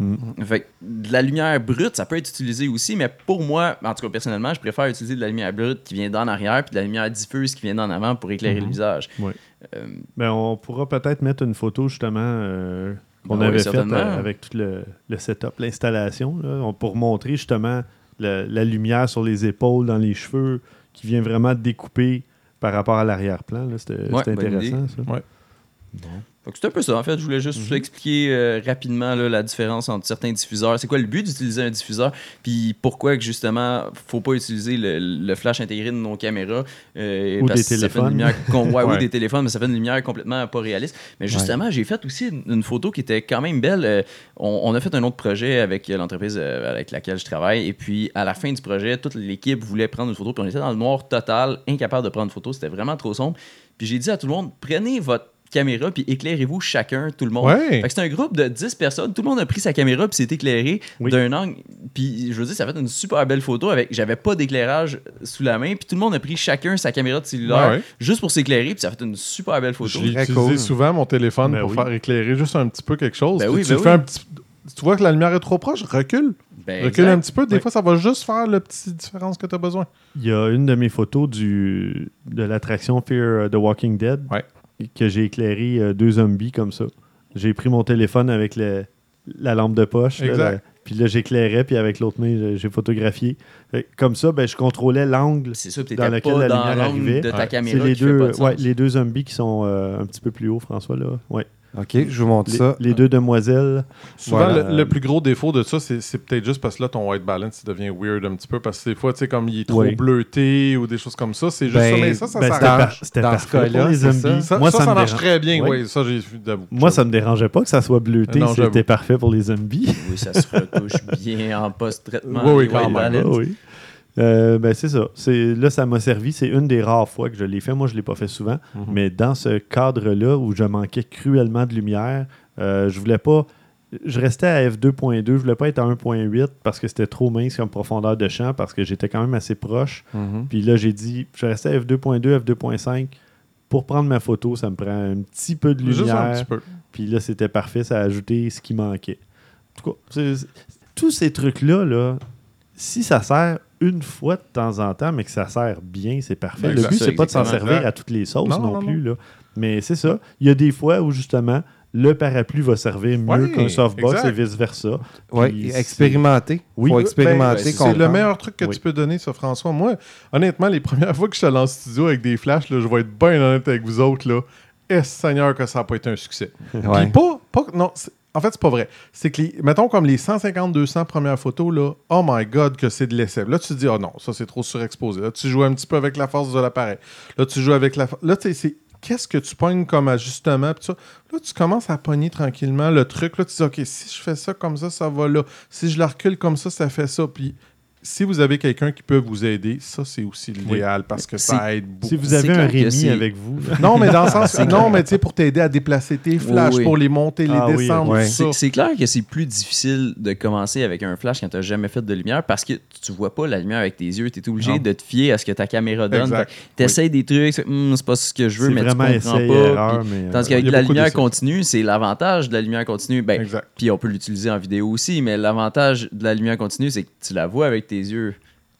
Fait que de la lumière brute, ça peut être utilisé aussi, mais pour moi, en tout cas personnellement, je préfère utiliser de la lumière brute qui vient d'en arrière puis de la lumière diffuse qui vient d'en avant pour éclairer Mhm. le visage. Ouais. Euh, ben, on pourra peut-être mettre une photo justement euh, qu'on Ben oui, avait faite euh, avec tout le, le setup, l'installation, pour montrer justement le- la lumière sur les épaules, dans les cheveux, qui vient vraiment découper par rapport à l'arrière-plan. C'était Ouais, intéressant, ça. Ouais. C'est un peu ça. En fait, je voulais juste Mhm. vous expliquer euh, rapidement là, la différence entre certains diffuseurs. C'est quoi le but d'utiliser un diffuseur? Puis pourquoi que justement, faut pas utiliser le, le flash intégré de nos caméras. euh, Ou parce des que ça fait une téléphones. lumière con- <laughs> ouais, Ou Ouais. des téléphones, mais ça fait une lumière complètement pas réaliste. Mais justement, j'ai fait aussi une, une photo qui était quand même belle. Euh, on, on a fait un autre projet avec euh, l'entreprise avec laquelle je travaille. Et puis, à la fin du projet, toute l'équipe voulait prendre une photo. Puis on était dans le noir total, incapable de prendre une photo. C'était vraiment trop sombre. Puis j'ai dit à tout le monde, prenez votre caméra puis éclairez-vous chacun, tout le monde. Ouais. Fait que c'est un groupe de 10 personnes. Tout le monde a pris sa caméra puis s'est éclairé Oui. d'un angle. Puis je veux dire, ça fait une super belle photo avec. J'avais pas d'éclairage sous la main. Puis tout le monde a pris chacun sa caméra de cellulaire Ouais, ouais. juste pour s'éclairer. Puis ça fait une super belle photo. Très utilisé cool. souvent, mon téléphone, Ben pour oui. faire éclairer juste un petit peu quelque chose. Ben tu oui, tu ben le fais oui. un petit... Tu vois que la lumière est trop proche, recule. Ben, recule exact. un petit peu. Des Ouais. fois, ça va juste faire la petite différence que tu as besoin. Il y a une de mes photos du, de l'attraction Fear the Walking Dead Ouais. Que j'ai éclairé euh, deux zombies comme ça. J'ai pris mon téléphone avec le- la lampe de poche. là, Exact. la- Puis là, j'éclairais, puis avec l'autre main, j'ai- photographié. Fait Comme ça, ben, je contrôlais l'angle. C'est ça, tu Dans lequel pas la dans lumière l'angle arrivait. de ta Ouais. C'est caméra les deux, ouais, les deux zombies qui sont euh, un petit peu plus haut, François. Là. Ouais. OK, je vous montre Les, ça. les deux demoiselles. Souvent, Voilà. le, le plus gros défaut de ça, c'est peut-être juste parce que là, ton white balance, il devient weird un petit peu. Parce que des fois, tu sais, comme il est trop Oui. bleuté ou des choses comme ça, c'est juste Ben, ça. Mais ça, ça Ben, c'était dans- dans ce parfait cas-là, pour les c'est zombies. Ça, Moi, ça, ça, marche dérange- très bien, Oui. oui. Ça, d'avoue. Moi, ça me dérangeait pas que ça soit bleuté. Non, j'avoue. C'était parfait pour les zombies. Oui, ça se retouche bien en post-traitement. Oui, oui, quand même. oui. Euh, ben c'est ça. C'est là ça m'a servi. C'est une des rares fois que je l'ai fait. Moi je l'ai pas fait souvent, Mhm. mais dans ce cadre-là où je manquais cruellement de lumière, euh, je voulais pas. Je restais à f2.2. Je voulais pas être à 1.8 parce que c'était trop mince comme profondeur de champ parce que j'étais quand même assez proche. Mhm. Puis là j'ai dit, je restais à f2.2, f2.5. Pour prendre ma photo, ça me prend un petit peu de Juste un lumière. petit peu. Puis là, c'était parfait, ça a ajouté ce qui manquait. En tout cas, tous ces trucs-là, là, si ça sert une fois de temps en temps, mais que ça sert bien, c'est parfait. Ben, le but, c'est pas de s'en servir à toutes les sauces Non, non, non, plus. Là. Mais c'est ça. Il y a des fois où, justement, le parapluie va servir mieux Ouais, qu'un softbox exact. et vice-versa. Oui, expérimenter. Oui, faut ben, expérimenter. C'est le meilleur truc que Oui. tu peux donner, ça, François. Moi, honnêtement, les premières fois que je suis allé en studio avec des flashs, là, je vais être bien honnête avec vous autres. Là. Est Seigneur que ça n'a pas été un succès? Ouais. Puis pas, pas, non, c'est- en fait, c'est pas vrai. C'est que, les, mettons, comme les 150-200 premières photos, là, oh my God, que c'est de l'essai. Là, tu te dis, oh non, ça, c'est trop surexposé. Là, tu joues un petit peu avec la force de l'appareil. Là, tu joues avec la... Là, tu sais, c'est... Qu'est-ce que tu pognes comme ajustement? Puis ça, là, tu commences à pogner tranquillement le truc. Là, tu dis, OK, si je fais ça comme ça, ça va là. Si je la recule comme ça, ça fait ça. Puis si vous avez quelqu'un qui peut vous aider, ça, c'est aussi l'idéal parce que ça aide beaucoup. Si vous avez un Rémi avec vous, <laughs> Non, mais dans le sens. C'est non, mais tu sais, pour t'aider à déplacer tes flashs, Oui, oui. pour les monter, les Ah descendre, ouais. tout ça. C'est clair que c'est plus difficile de commencer avec un flash quand tu n'as jamais fait de lumière parce que tu vois pas la lumière avec tes yeux. Tu es obligé Non. de te fier à ce que ta caméra donne. Tu essaies des trucs, c'est Hum, c'est pas ce que je veux, mais tu comprends pas. erreur, puis- mais euh, Tandis y qu'avec la lumière continue, c'est l'avantage de la lumière continue. Ben, Exact. puis on peut l'utiliser en vidéo aussi, mais l'avantage de la lumière continue, c'est que tu la vois avec tes yeux.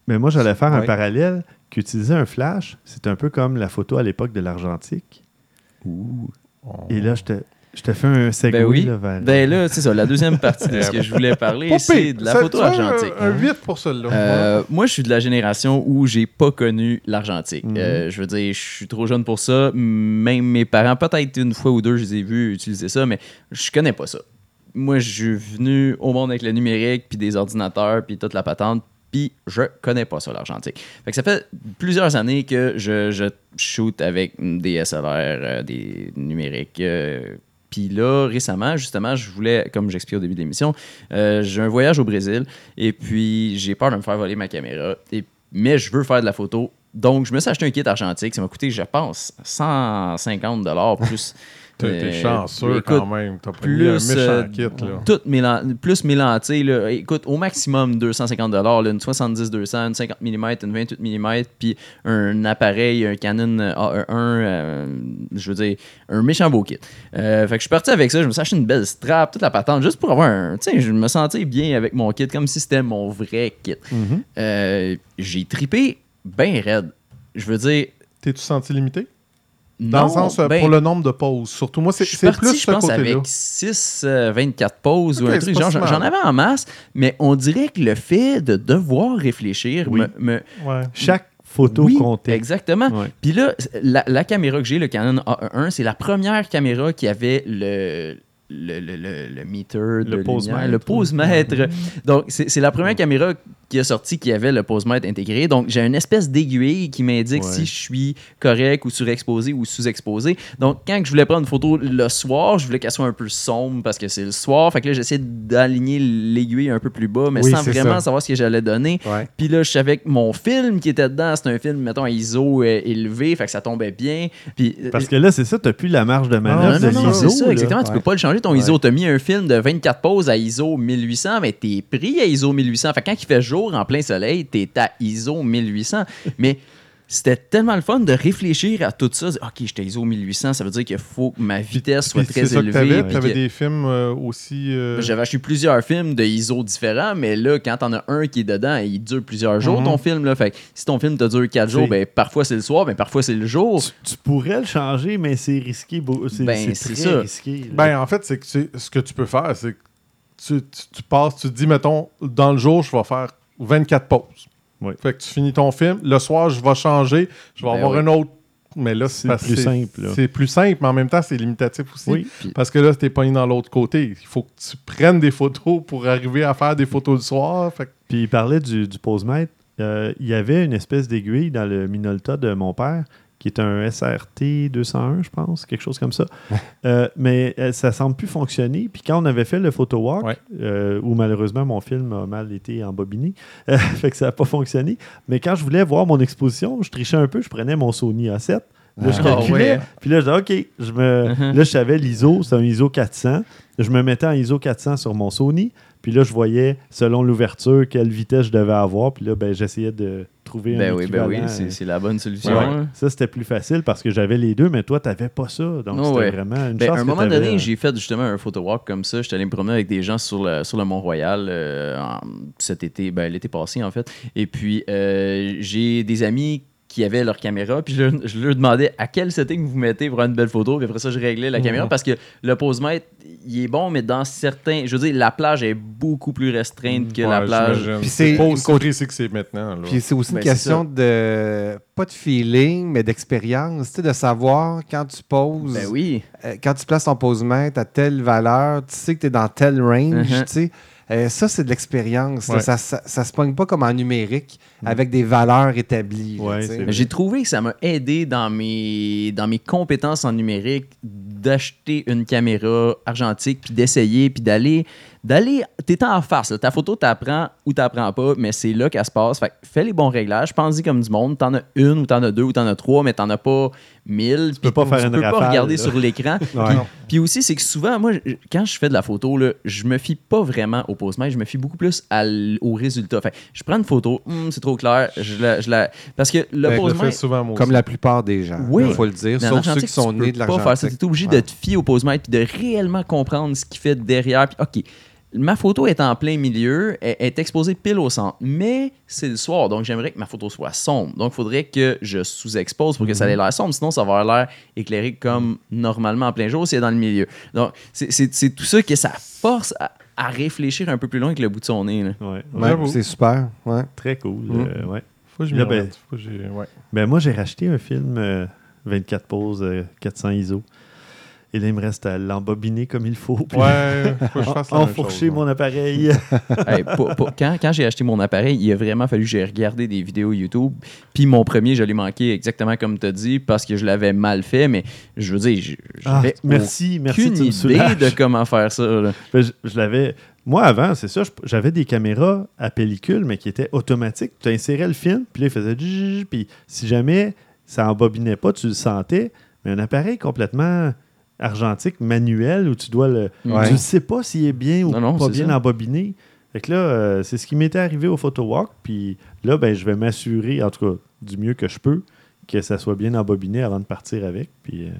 Mais moi, j'allais faire un parallèle qu'utiliser un flash, c'est un peu comme la photo à l'époque de l'argentique. Et là, je te, je te fais un segway Ben oui. là, vers- Ben là, c'est ça. La deuxième partie de ce que je voulais parler, c'est de la Ça- photo argentique. Un, un 8 pour celle-là. Euh, moi, je suis de la génération où j'ai pas connu l'argentique. Mhm. Euh, je veux dire, je suis trop jeune pour ça. Même mes parents, peut-être une fois ou deux, je les ai vus utiliser ça, mais je connais pas ça. Moi, je suis venu au monde avec le numérique, puis des ordinateurs, puis toute la patente, puis je connais pas ça, l'argentique. Fait que ça fait plusieurs années que je, je shoot avec des SLR, euh, des numériques. euh, puis là, récemment, justement, je voulais, comme j'expliquais au début de l'émission, euh, j'ai un voyage au Brésil et puis j'ai peur de me faire voler ma caméra. Mais je veux faire de la photo. Donc, je me suis acheté un kit argentique. Ça m'a coûté, je pense, 150 plus. <laughs> T'as été euh, chanceux écoute, quand même. T'as pris un plus, méchant euh, kit, là. toutes mes len- plus lentilles, là, écoute, au maximum 250 là, une 70-200, une 50 mm, une 28 mm, puis un appareil, un Canon A1, euh, je veux dire, un méchant beau kit. Euh, fait que je suis parti avec ça, je me suis acheté une belle strap, toute la patente, juste pour avoir un. Tu sais, je me sentais bien avec mon kit, comme si c'était mon vrai kit. Mhm. Euh, J'ai tripé bien raide. Je veux dire. T'es-tu senti limité? Dans non, le sens, euh, ben, pour le nombre de pauses. Surtout, moi, c'est plus je ce pense, avec 6, 24 pauses ou un truc. Genre, j'en avais en masse, mais on dirait que le fait de devoir réfléchir Oui. me, me- Ouais. Chaque photo oui, comptait. Exactement. Ouais. Puis là, la, la caméra que j'ai, le Canon A1, c'est la première caméra qui avait le. Le, le, le, le meter de Le pose-mètre, le pose-mètre. Donc, c'est c'est la première caméra qui a sorti qui avait le pose-mètre intégré. Donc, j'ai une espèce d'aiguille qui m'indique Ouais. si je suis correct ou surexposé ou sous-exposé. Donc, quand je voulais prendre une photo le soir, je voulais qu'elle soit un peu sombre parce que c'est le soir. Fait que là, j'essayais d'aligner l'aiguille un peu plus bas, mais Oui, sans vraiment ça. savoir ce que j'allais donner. Ouais. Puis là, je savais que mon film qui était dedans, c'était un film, mettons, à ISO euh, élevé, fait que ça tombait bien. Puis, euh, Parce que là, c'est ça, t'as plus la marge de manœuvre non, de l'ISO. c'est ça, là. exactement. Tu Ouais. peux pas le changer ton. ISO. T'as mis un film de 24 poses à ISO 1800, mais t'es pris à ISO 1800. Fait que quand il fait jour en plein soleil, t'es à ISO 1800. mais c'était tellement le fun de réfléchir à tout ça. OK, j'étais à ISO 1800, ça veut dire qu'il faut que ma vitesse soit Puis très élevée. puis T'avais que- des films euh, aussi. euh, J'avais acheté plusieurs films de ISO différents, mais là, quand t'en as un qui est dedans, il dure plusieurs jours, Mhm. ton film. Là. Fait que si ton film te dure 4 jours, ben, parfois c'est le soir, ben, parfois c'est le jour. Tu, tu pourrais le changer, mais c'est risqué. C'est Ben, très ça. risqué. là. Ben, en fait, c'est que ce que tu peux faire, c'est que tu, tu- tu passes, tu te dis, mettons, dans le jour, je vais faire 24 pauses. Oui. Fait que tu finis ton film. Le soir, je vais changer. Je vais Ben avoir oui. un autre. Mais là, C'est plus simple. C'est plus simple, mais en même temps, c'est limitatif aussi. Oui. Parce que là, t'es pogné dans l'autre côté. Il faut que tu prennes des photos pour arriver à faire des photos le soir. Fait Puis il parlait du, du pose-mètre. Euh, il y avait une espèce d'aiguille dans le Minolta de mon père, qui est un SRT 201, je pense, quelque chose comme ça. <laughs> Euh, mais euh, ça semble plus fonctionner. Puis quand on avait fait le photo walk, Ouais. euh, où malheureusement mon film a mal été embobiné, euh, <laughs> fait que ça n'a pas fonctionné. Mais quand je voulais voir mon exposition, je trichais un peu, je prenais mon Sony A7. Là, je Ah, calculais. ouais. Puis là, je disais, OK, je me... Mhm. <laughs> là, je savais l'ISO, c'est un ISO 400. Je me mettais en ISO 400 sur mon Sony. Puis là, je voyais, selon l'ouverture, quelle vitesse je devais avoir. Puis là, ben, j'essayais de trouver un Ben oui, ben oui, équivalent. c'est c'est la bonne solution. Ouais. hein. Ça, c'était plus facile parce que j'avais les deux, mais toi, tu n'avais pas ça. Donc, Oh, c'était ouais. vraiment une Ben, chance à un moment donné, euh, j'ai fait justement un photo walk comme ça. J'étais allé me promener avec des gens sur le, sur le Mont-Royal euh, cet été, ben, l'été passé en fait. Et puis, euh, j'ai des amis qui avaient leur caméra, puis je, je leur demandais à quel setting vous mettez pour avoir une belle photo, puis après ça, je réglais la caméra parce que le pose-mètre, il est bon, mais dans certains. Je veux dire, la plage est beaucoup plus restreinte que la plage. Puis c'est que c'est maintenant. là. Puis c'est aussi Ben, une c'est question de, pas de feeling, mais d'expérience, tu sais, de savoir quand tu poses, Ben oui. euh, quand tu places ton posemètre à telle valeur, tu sais que tu es dans tel range, Mhm. tu sais. Euh, ça, c'est de l'expérience. Ouais. Ça, ça, ça se pogne pas comme en numérique avec des valeurs établies. Ouais. J'ai trouvé que ça m'a aidé dans mes, dans mes compétences en numérique d'acheter une caméra argentique, puis d'essayer, puis d'aller. d'aller T'es en face. là. Ta photo, t'apprends ou t'apprends pas, mais c'est là qu'elle se passe. Fait que fais les bons réglages, pense-y comme du monde. T'en as une, ou t'en as deux, ou t'en as trois, mais t'en as pas mille. Tu peux pas faire tu une peux pas regarder là. sur l'écran. <laughs> Ouais. Puis- aussi, c'est que souvent, moi, je- quand je fais de la photo, là, je me fie pas vraiment au pose-mètre, je me fie beaucoup plus à au résultat. Que je prends une photo, hum, c'est trop clair, je la, je la- Parce que le Ben, Je le fais pose-mètre. souvent, moi Comme aussi. la plupart des gens, Oui. il faut le dire, sauf ceux qui sont tu peux nés de pas faire ça. l'argentique. Tu es obligé Ouais. de te fier au pose-mètre puis de réellement comprendre ce qu'il fait derrière. Puis, OK, ma photo est en plein milieu, elle est exposée pile au centre, mais c'est le soir, donc j'aimerais que ma photo soit sombre. Donc, il faudrait que je sous-expose pour que ça ait l'air sombre, sinon ça va avoir l'air éclairé comme normalement en plein jour si c'est dans le milieu. Donc, c'est- tout ça que ça force à, à réfléchir un peu plus loin que le bout de son nez. là. Ouais, ouais. Ouais, J'avoue. c'est super. Ouais. Très cool. Mm. euh, ouais. Faut que je Là, m'y ben- ouais. Ben, moi, j'ai racheté un film euh, 24 poses, euh, 400 ISO. Et là, il me reste à l'embobiner comme il faut. Puis Ouais, <laughs> faut que je fasse la enfourcher chose, mon appareil. <laughs> Hey, pour- pour- quand quand j'ai acheté mon appareil, il a vraiment fallu que j'ai regardé des vidéos YouTube. Puis mon premier, je l'ai manqué exactement comme tu as dit parce que je l'avais mal fait. Mais je veux dire, j- Ah, j'avais merci, merci. aucune idée de comment faire ça. là. Ben, je, je l'avais. Moi, avant, c'est ça, j'avais des caméras à pellicule, mais qui étaient automatiques. Tu insérais le film, puis là, il faisait. Puis si jamais ça embobinait pas, tu le sentais. Mais un appareil complètement argentique, manuel, où tu dois le. Ouais. Tu ne sais pas s'il est bien ou Non, non, pas bien ça. embobiné. Fait que là, euh, c'est ce qui m'était arrivé au photo walk. Puis là, ben, je vais m'assurer, en tout cas, du mieux que je peux, que ça soit bien embobiné avant de partir avec. Puis euh,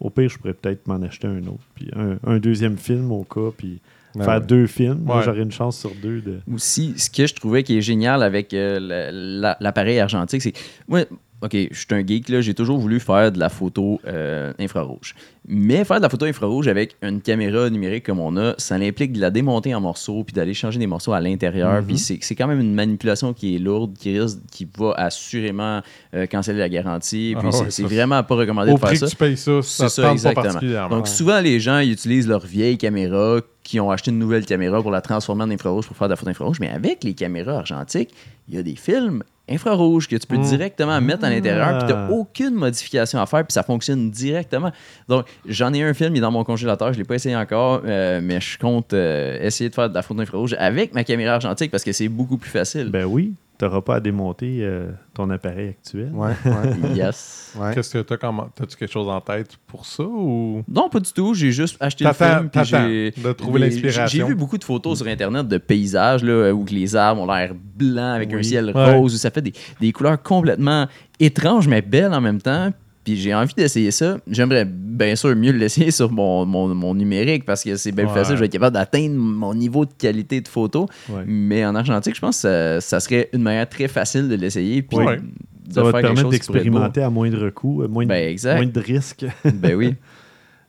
au pire, je pourrais peut-être m'en acheter un autre. Puis un, un deuxième film au cas. Puis Ben faire ouais. deux films. Moi, Ouais. j'aurais une chance sur deux de. Aussi, ce que je trouvais qui est génial avec euh, la- la- l'appareil argentique, c'est. Moi, OK, je suis un geek, là, j'ai toujours voulu faire de la photo euh, infrarouge. Mais faire de la photo infrarouge avec une caméra numérique comme on a, ça implique de la démonter en morceaux puis d'aller changer des morceaux à l'intérieur. Mhm. Puis c'est c'est quand même une manipulation qui est lourde, qui risque, qui va assurément euh, canceller la garantie. Puis Ah c'est ouais, c'est vraiment pas recommandé Au de faire prix ça. que tu payes ça, ça ça, pas exactement. particulièrement. Donc, souvent, les gens ils utilisent leur vieille caméra qui ont acheté une nouvelle caméra pour la transformer en infrarouge pour faire de la photo infrarouge. Mais avec les caméras argentiques, il y a des films infrarouges que tu peux Mm. directement mettre à l'intérieur, puis tu Ah. aucune modification à faire, puis ça fonctionne directement. Donc, j'en ai un film, il est dans mon congélateur, je ne l'ai pas essayé encore, euh, mais je compte euh, essayer de faire de la photo infrarouge avec ma caméra argentique parce que c'est beaucoup plus facile. Ben oui, tu n'auras pas à démonter euh, ton appareil actuel. Ouais, <laughs> ouais, yes. ouais. Qu'est-ce que t'as comme. T'as-tu quelque chose en tête pour ça ou? Non, pas du tout. J'ai juste acheté le film. puis j'ai de trouver l'inspiration. J'ai vu beaucoup de photos sur Internet de paysages là, où les arbres ont l'air blancs avec un ciel Ouais. rose, où ça fait des, des couleurs complètement étranges mais belles en même temps. Puis j'ai envie d'essayer ça. J'aimerais bien sûr mieux l'essayer <laughs> sur mon, mon, mon numérique parce que c'est bien plus facile. Je vais être capable d'atteindre mon niveau de qualité de photo. Ouais. Mais en argentique, je pense que ça, ça serait une manière très facile de l'essayer. Puis Ouais. de Ça va te faire permettre d'expérimenter à moindre coût, euh, moins de, Ben, de risques. <laughs> Ben oui. <laughs>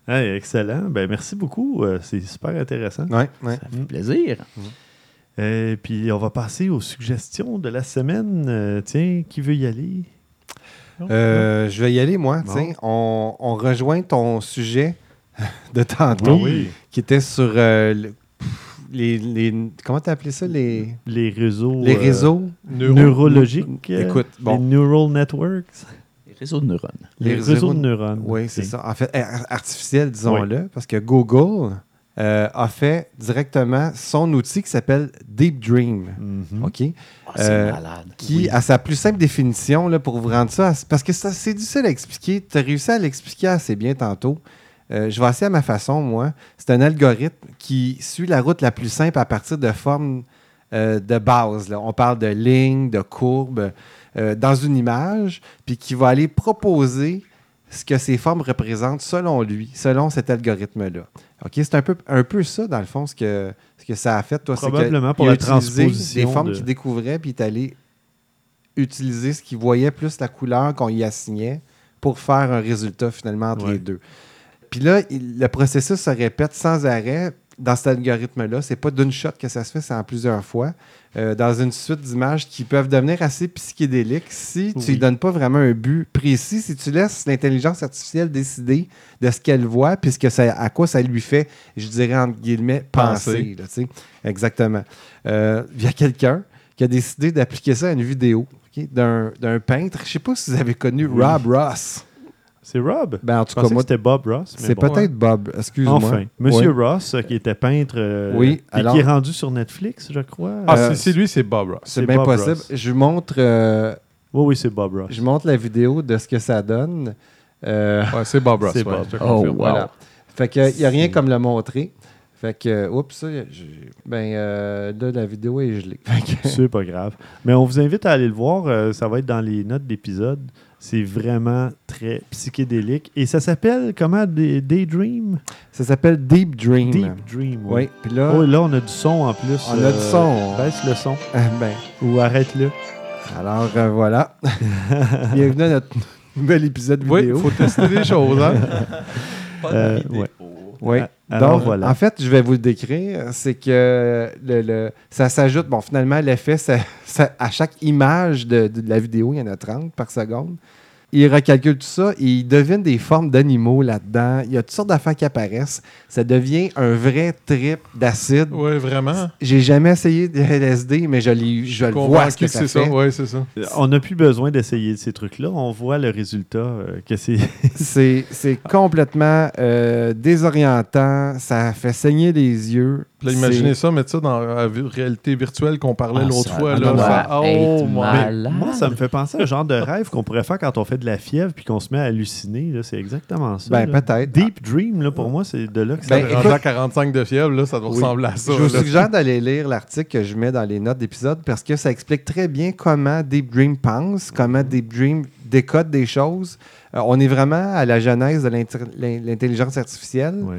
Hey, excellent. Ben, merci beaucoup. Euh, c'est super intéressant. Ouais, ouais. Ça fait plaisir. Et puis, on va passer aux suggestions de la semaine. Euh, tiens, qui veut y aller? Euh, je vais y aller, moi. On, on rejoint ton sujet <laughs> de tantôt, oui. qui était sur euh, le- pff, les, les- Comment t'as appelé ça? Les, Les réseaux, les euh, réseaux? Neuro- neurologiques. Écoute, Les bon. neural networks. Les réseaux de neurones. Les, Les réseaux, réseaux de neurones. Oui, c'est ça. En fait, ar- artificiel, disons-le, parce que Google euh, a fait directement son outil qui s'appelle Deep Dream. Mhm. OK? Ah, c'est Euh, malade. Qui, à sa plus simple définition, là, pour vous rendre ça, parce que ça, c'est difficile à expliquer. Tu as réussi à l'expliquer assez bien tantôt. Euh, je vais essayer à ma façon, moi. C'est un algorithme qui suit la route la plus simple à partir de formes euh, de base. là. On parle de lignes, de courbes euh, dans une image, puis qui va aller proposer ce que ces formes représentent selon lui, selon cet algorithme-là. OK? C'est un peu, un peu ça, dans le fond, ce que, ce que ça a fait. Toi, que Probablement pour la transposition Des formes de- qu'il découvrait, puis il est allé utiliser ce qu'il voyait plus la couleur qu'on y assignait pour faire un résultat finalement entre Ouais. les deux. Puis là, il- le processus se répète sans arrêt dans cet algorithme-là. C'est pas d'une shot que ça se fait, c'est en plusieurs fois, euh, dans une suite d'images qui peuvent devenir assez psychédéliques si tu Oui. lui donnes pas vraiment un but précis, si tu laisses l'intelligence artificielle décider de ce qu'elle voit, puis ce que ça, à quoi ça lui fait, je dirais entre guillemets, penser. Là. Exactement. Euh, Il y a quelqu'un qui a décidé d'appliquer ça à une vidéo d'un peintre. Je sais pas si vous avez connu Oui. Rob Ross. C'est Rob. Ben, en tout cas, moi, c'était Bob Ross. c'est bon. peut-être Bob. Excuse-moi. Enfin, Monsieur. Ross, euh, qui était peintre euh, Oui, et alors- qui est rendu sur Netflix, je crois. Ah, Euh, c'est- lui, c'est Bob Ross. C'est bien Bob possible. Ross. Je vous montre, euh, Oui, oui, c'est Bob Ross. je montre la vidéo de ce que ça donne. Euh, Ouais, c'est Bob Ross. C'est ouais, Bob. Oh, wow. Voilà. Fait que il n'y a rien comme le montrer. Fait que, oups, ben, euh, là, la vidéo est gelée. <laughs> C'est pas grave. Mais on vous invite à aller le voir. euh, ça va être dans les notes d'épisode. C'est vraiment très psychédélique. Et ça s'appelle comment? Day- Daydream? Ça s'appelle Deep Dream. Deep Dream. Oui, puis là, Oh, là, on a du son en plus. On a du son. Baisse le son ben, ou arrête-le. alors euh, voilà. <laughs> Bienvenue à notre nouvel épisode Oui, vidéo. il faut tester des choses. Hein? <laughs> Pas Euh, de vidéo. ouais. Oui. Alors Donc, voilà. en fait, je vais vous le décrire. C'est que le, le- ça s'ajoute. Bon, finalement, l'effet, ça- ça- à chaque image de, de la vidéo, il y en a 30 par seconde. Il recalcule tout ça et il devine des formes d'animaux là-dedans. Il y a toutes sortes d'affaires qui apparaissent. Ça devient un vrai trip d'acide. Oui, vraiment? J'ai jamais essayé de LSD, mais je, le vois ce que ça c'est ça. fait. Oui, c'est ça. On n'a plus besoin d'essayer ces trucs-là. On voit le résultat euh, que c'est. <laughs> C'est c'est complètement euh, désorientant. Ça fait saigner les yeux. Puis là, imaginez ça, mettre ça dans la réalité virtuelle qu'on parlait Ah, l'autre fois. Là, Ça- oh. Moi, ça me fait penser à un genre de rêve qu'on pourrait faire quand on fait de la fièvre puis qu'on se met à halluciner. là. C'est exactement ça. Ben, peut-être. Deep Dream, là, pour moi, c'est de là que ça Ben, à écoute- 45 de fièvre, là, ça doit Oui. ressembler à ça. Je vous là. suggère d'aller lire l'article que je mets dans les notes d'épisode parce que ça explique très bien comment Deep Dream pense, comment Deep Dream décode des choses. Euh, on est vraiment à la genèse de l'intelligence artificielle, Ouais.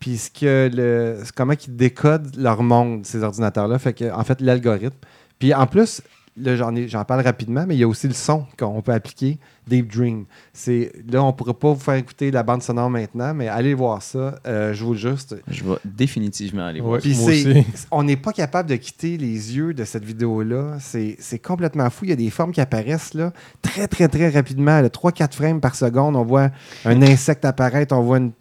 Puis ce que le, c'est comment ils décodent leur monde, ces ordinateurs-là. Fait que, en fait, l'algorithme. Puis en plus, là, j'en, ai- j'en parle rapidement, mais il y a aussi le son qu'on peut appliquer, Deep Dream. C'est, là, on ne pourra pas vous faire écouter la bande sonore maintenant, mais allez voir ça. Euh, je vous le juste. Je vais définitivement aller voir. Ouais, Puis moi aussi. <laughs> on n'est pas capable de quitter les yeux de cette vidéo-là. C'est c'est complètement fou. Il y a des formes qui apparaissent là, très, très, très rapidement. 3-4 frames par seconde. On voit un insecte apparaître, on voit une,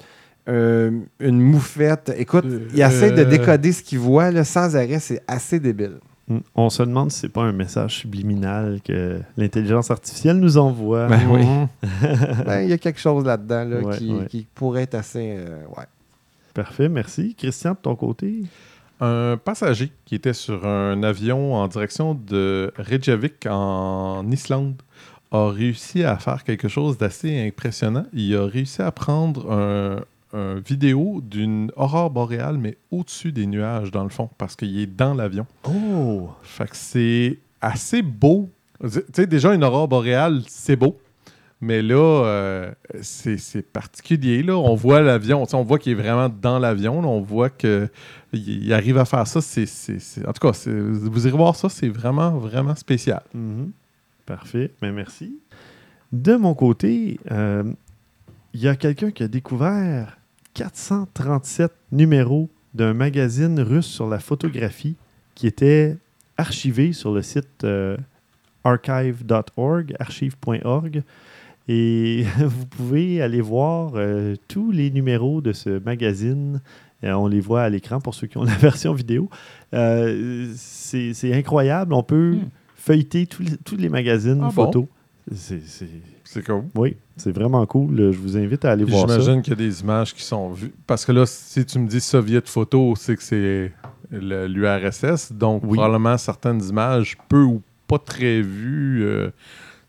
euh, une moufette. Écoute, il essaie de Euh. décoder ce qu'il voit là, sans arrêt. C'est assez débile. Mm. On se demande si c'est pas un message subliminal que l'intelligence artificielle nous envoie. Ben oui. Mhm. <laughs> Ben, Il y a quelque chose là-dedans là, Ouais, qui, ouais. qui pourrait être assez. euh, ouais. Parfait, merci. Christian, de ton côté? Un passager qui était sur un avion en direction de Reykjavik en Islande a réussi à faire quelque chose d'assez impressionnant. Il a réussi à prendre un, un vidéo d'une aurore boréale, mais au-dessus des nuages, dans le fond, parce qu'il est dans l'avion. Oh! Fait que c'est assez beau. Tu sais, déjà, une aurore boréale, c'est beau. Mais là, euh, c'est c'est particulier. Là. On voit l'avion, on voit qu'il est vraiment dans l'avion. On voit qu'il il arrive à faire ça. C'est, c'est- c'est- En tout cas, vous irez voir ça, c'est vraiment, vraiment spécial. Mhm. Parfait, mais merci. De mon côté, euh, il y a quelqu'un qui a découvert 437 numéros d'un magazine russe sur la photographie qui était archivé sur le site euh, archive.org, archive.org. Et <laughs> vous pouvez aller voir euh, tous les numéros de ce magazine. Euh, on les voit à l'écran pour ceux qui ont <laughs> la version vidéo. C'est incroyable. On peut Hmm. feuilleter tous les, tous les magazines Ah bon? photos. C'est- c'est- C'est cool. oui, c'est vraiment cool. Je vous invite à aller Puis voir ça. J'imagine qu'il y a des images qui sont vues. Parce que là, si tu me dis Soviet photo, c'est que c'est le- l'URSS. Donc, Oui. probablement certaines images peu ou pas très vues. euh,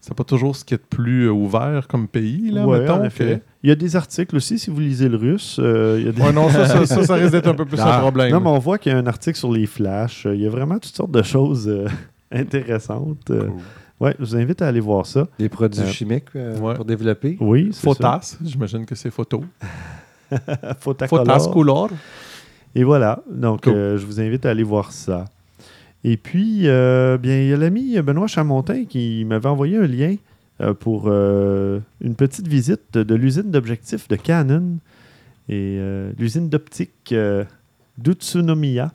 c'est pas toujours ce qui est de plus euh, ouvert comme pays, là, Ouais, mettons. en effet. Il y a des articles aussi, si vous lisez le russe. euh, il y a des- que- Ouais, non, ça, ça, ça, ça risque d'être un peu plus <laughs> Ah. un problème. Non, mais on voit qu'il y a un article sur les flashs. Il y a vraiment toutes sortes de choses euh, <laughs> intéressantes. Euh, Cool. Ouais, je vous invite à aller voir ça. Des produits Euh, chimiques euh, ouais. pour développer? Oui, c'est Photas, j'imagine que c'est photo. <laughs> Photas couleur. Et voilà. Donc, Cool. euh, je vous invite à aller voir ça. Et puis, euh, bien, il y a l'ami Benoît Chamontin qui m'avait envoyé un lien euh, pour euh, une petite visite de, de l'usine d'objectifs de Canon et euh, l'usine d'optique euh, d'Utsunomiya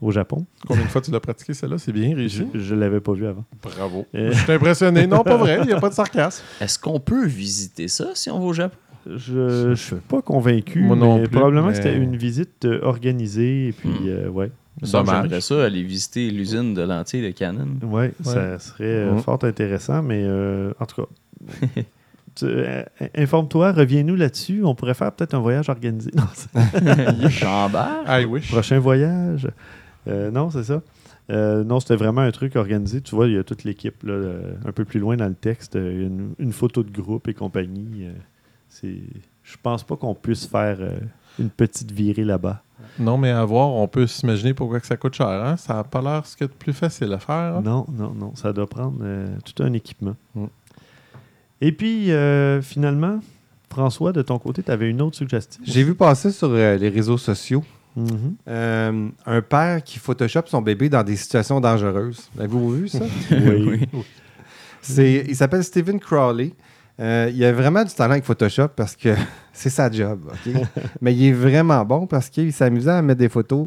au Japon. Combien de fois tu l'as pratiqué, celle-là? C'est bien Je réussi. ne l'avais pas vu avant. Bravo. Euh, Je suis impressionné. Non, pas vrai. Il n'y a pas de sarcasme. <laughs> Est-ce qu'on peut visiter ça si on va au Japon? Je ne suis pas convaincu, Moi non mais plus, probablement mais- que c'était une visite euh, organisée. Et puis, Hmm. euh, ouais. J'aimerais ça aller visiter l'usine de lentilles de Canon. Ouais, ça serait euh, Mhm. fort intéressant, mais euh, en tout cas. euh, Informe-toi, reviens-nous là-dessus. On pourrait faire peut-être un voyage organisé. <laughs> Non. <laughs> I wish. prochain voyage. Euh, non, c'est ça. Euh, non, c'était vraiment un truc organisé. Tu vois, il y a toute l'équipe là, euh, un peu plus loin dans le texte. il y a une, une photo de groupe et compagnie. c'est, je pense pas qu'on puisse faire une petite virée là-bas. Non, mais à voir, on peut s'imaginer pourquoi que ça coûte cher. Hein? Ça n'a pas l'air ce qu'il y a de plus facile à faire. hein? Non, non, non. Ça doit prendre euh, tout un équipement. Mm. Et puis, euh, finalement, François, de ton côté, tu avais une autre suggestion? J'ai vu passer sur euh, les réseaux sociaux Mhm. euh, un père qui photoshop son bébé dans des situations dangereuses. Avez-vous vu ça? <laughs> Oui. C'est, il s'appelle Stephen Crowley. Euh, il a vraiment du talent avec Photoshop parce que <laughs> c'est sa job. <laughs> Mais il est vraiment bon parce qu'il s'amusait à mettre des photos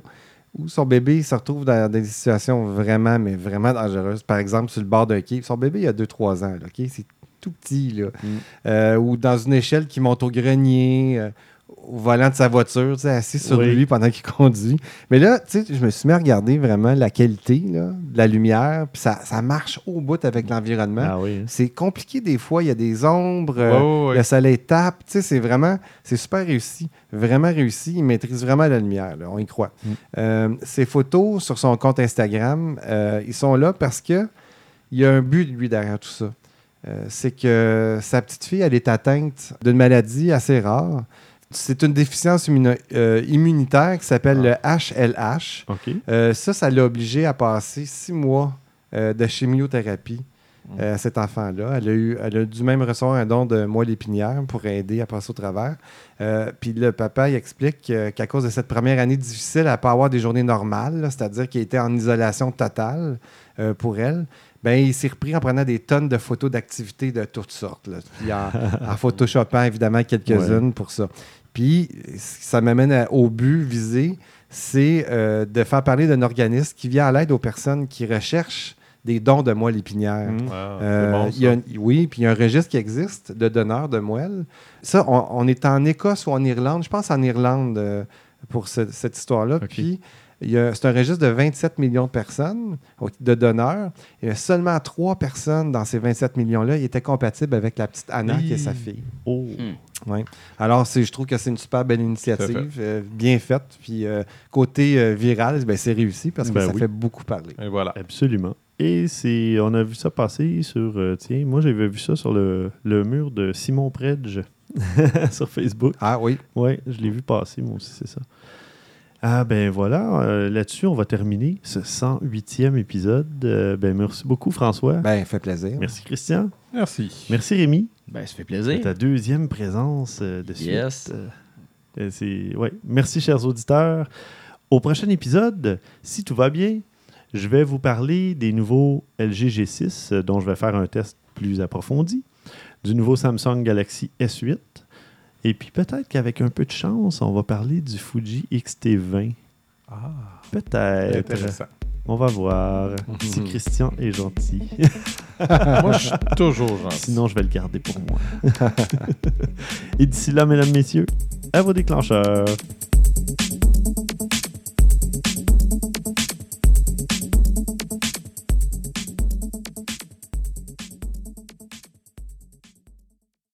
où son bébé se retrouve dans des situations vraiment, mais vraiment dangereuses. Par exemple, sur le bord d'un quai. Son bébé, il a 2-3 ans. là? C'est tout petit. Là. Mm. Euh, ou dans une échelle qui monte au grenier. Au volant de sa voiture, tu sais, assis sur Oui. lui pendant qu'il conduit. Mais là, tu sais, je me suis mis à regarder vraiment la qualité là, de la lumière, puis ça, ça marche au bout avec l'environnement. Ah oui. hein. C'est compliqué des fois, il y a des ombres, le soleil tape, tu sais, c'est vraiment, c'est super réussi, vraiment réussi, il maîtrise vraiment la lumière, là, on y croit. Mm. Euh, ses photos sur son compte Instagram, euh, ils sont là parce que il y a un but, lui, derrière tout ça. Euh, c'est que sa petite fille, elle est atteinte d'une maladie assez rare. C'est une déficience euh, immunitaire qui s'appelle le HLH. Euh, ça, ça l'a obligé à passer six mois euh, de chimiothérapie. euh, à cet enfant-là. Elle a, eu, elle a dû même recevoir un don de moelle épinière pour aider à passer au travers. Puis le papa, il explique que- qu'à cause de cette première année difficile, elle n'a pas avoir des journées normales, c'est-à-dire qu'il était en isolation totale pour elle. Ben, il s'est repris en prenant des tonnes de photos d'activités de toutes sortes. là. Puis en, en <laughs> photoshopant évidemment quelques-unes pour ça. Puis ça m'amène au but visé, c'est euh, de faire parler d'un organisme qui vient à l'aide aux personnes qui recherchent des dons de moelle épinière. Mm. Ah, Euh, c'est bon, il y a ça. un- oui, puis il y a un registre qui existe de donneurs de moelle. Ça, on, on est en Écosse ou en Irlande, je pense en Irlande euh, pour ce- cette histoire-là. Puis c'est un registre de 27 millions de personnes, de donneurs. Il y a seulement trois personnes dans ces 27 millions-là qui étaient compatibles avec la petite Anna, qui est sa fille. Oh. Ouais. Alors, c'est- je trouve que c'est une super belle initiative, euh, bien faite. Puis euh, côté euh, viral, ben, c'est réussi parce que Ben ça oui. fait beaucoup parler. Et voilà. Absolument. Et c'est, on a vu ça passer sur, euh, tiens, moi j'avais vu ça sur le, le mur de Simon Predge <laughs> sur Facebook. Ah oui. Oui, je l'ai vu passer, moi aussi, c'est ça. Ah ben voilà, euh, là-dessus, on va terminer ce 108e épisode. Euh, ben merci beaucoup, François. Ben, fait plaisir. merci, Christian. Merci. Merci, Rémi. Ben, ça fait C'est plaisir. ta deuxième présence euh, de suite. Yes. Euh, c'est... Ouais. Merci, chers auditeurs. Au prochain épisode, si tout va bien, je vais vous parler des nouveaux LG G6 euh, dont je vais faire un test plus approfondi, du nouveau Samsung Galaxy S8 Et puis peut-être qu'avec un peu de chance, on va parler du Fuji XT20. Ah, Peut-être. intéressant. On va voir si Christian est gentil. <laughs> Moi, je suis toujours gentil. Sinon, je vais le garder pour moi. <laughs> Et d'ici là, mesdames, messieurs, à vos déclencheurs.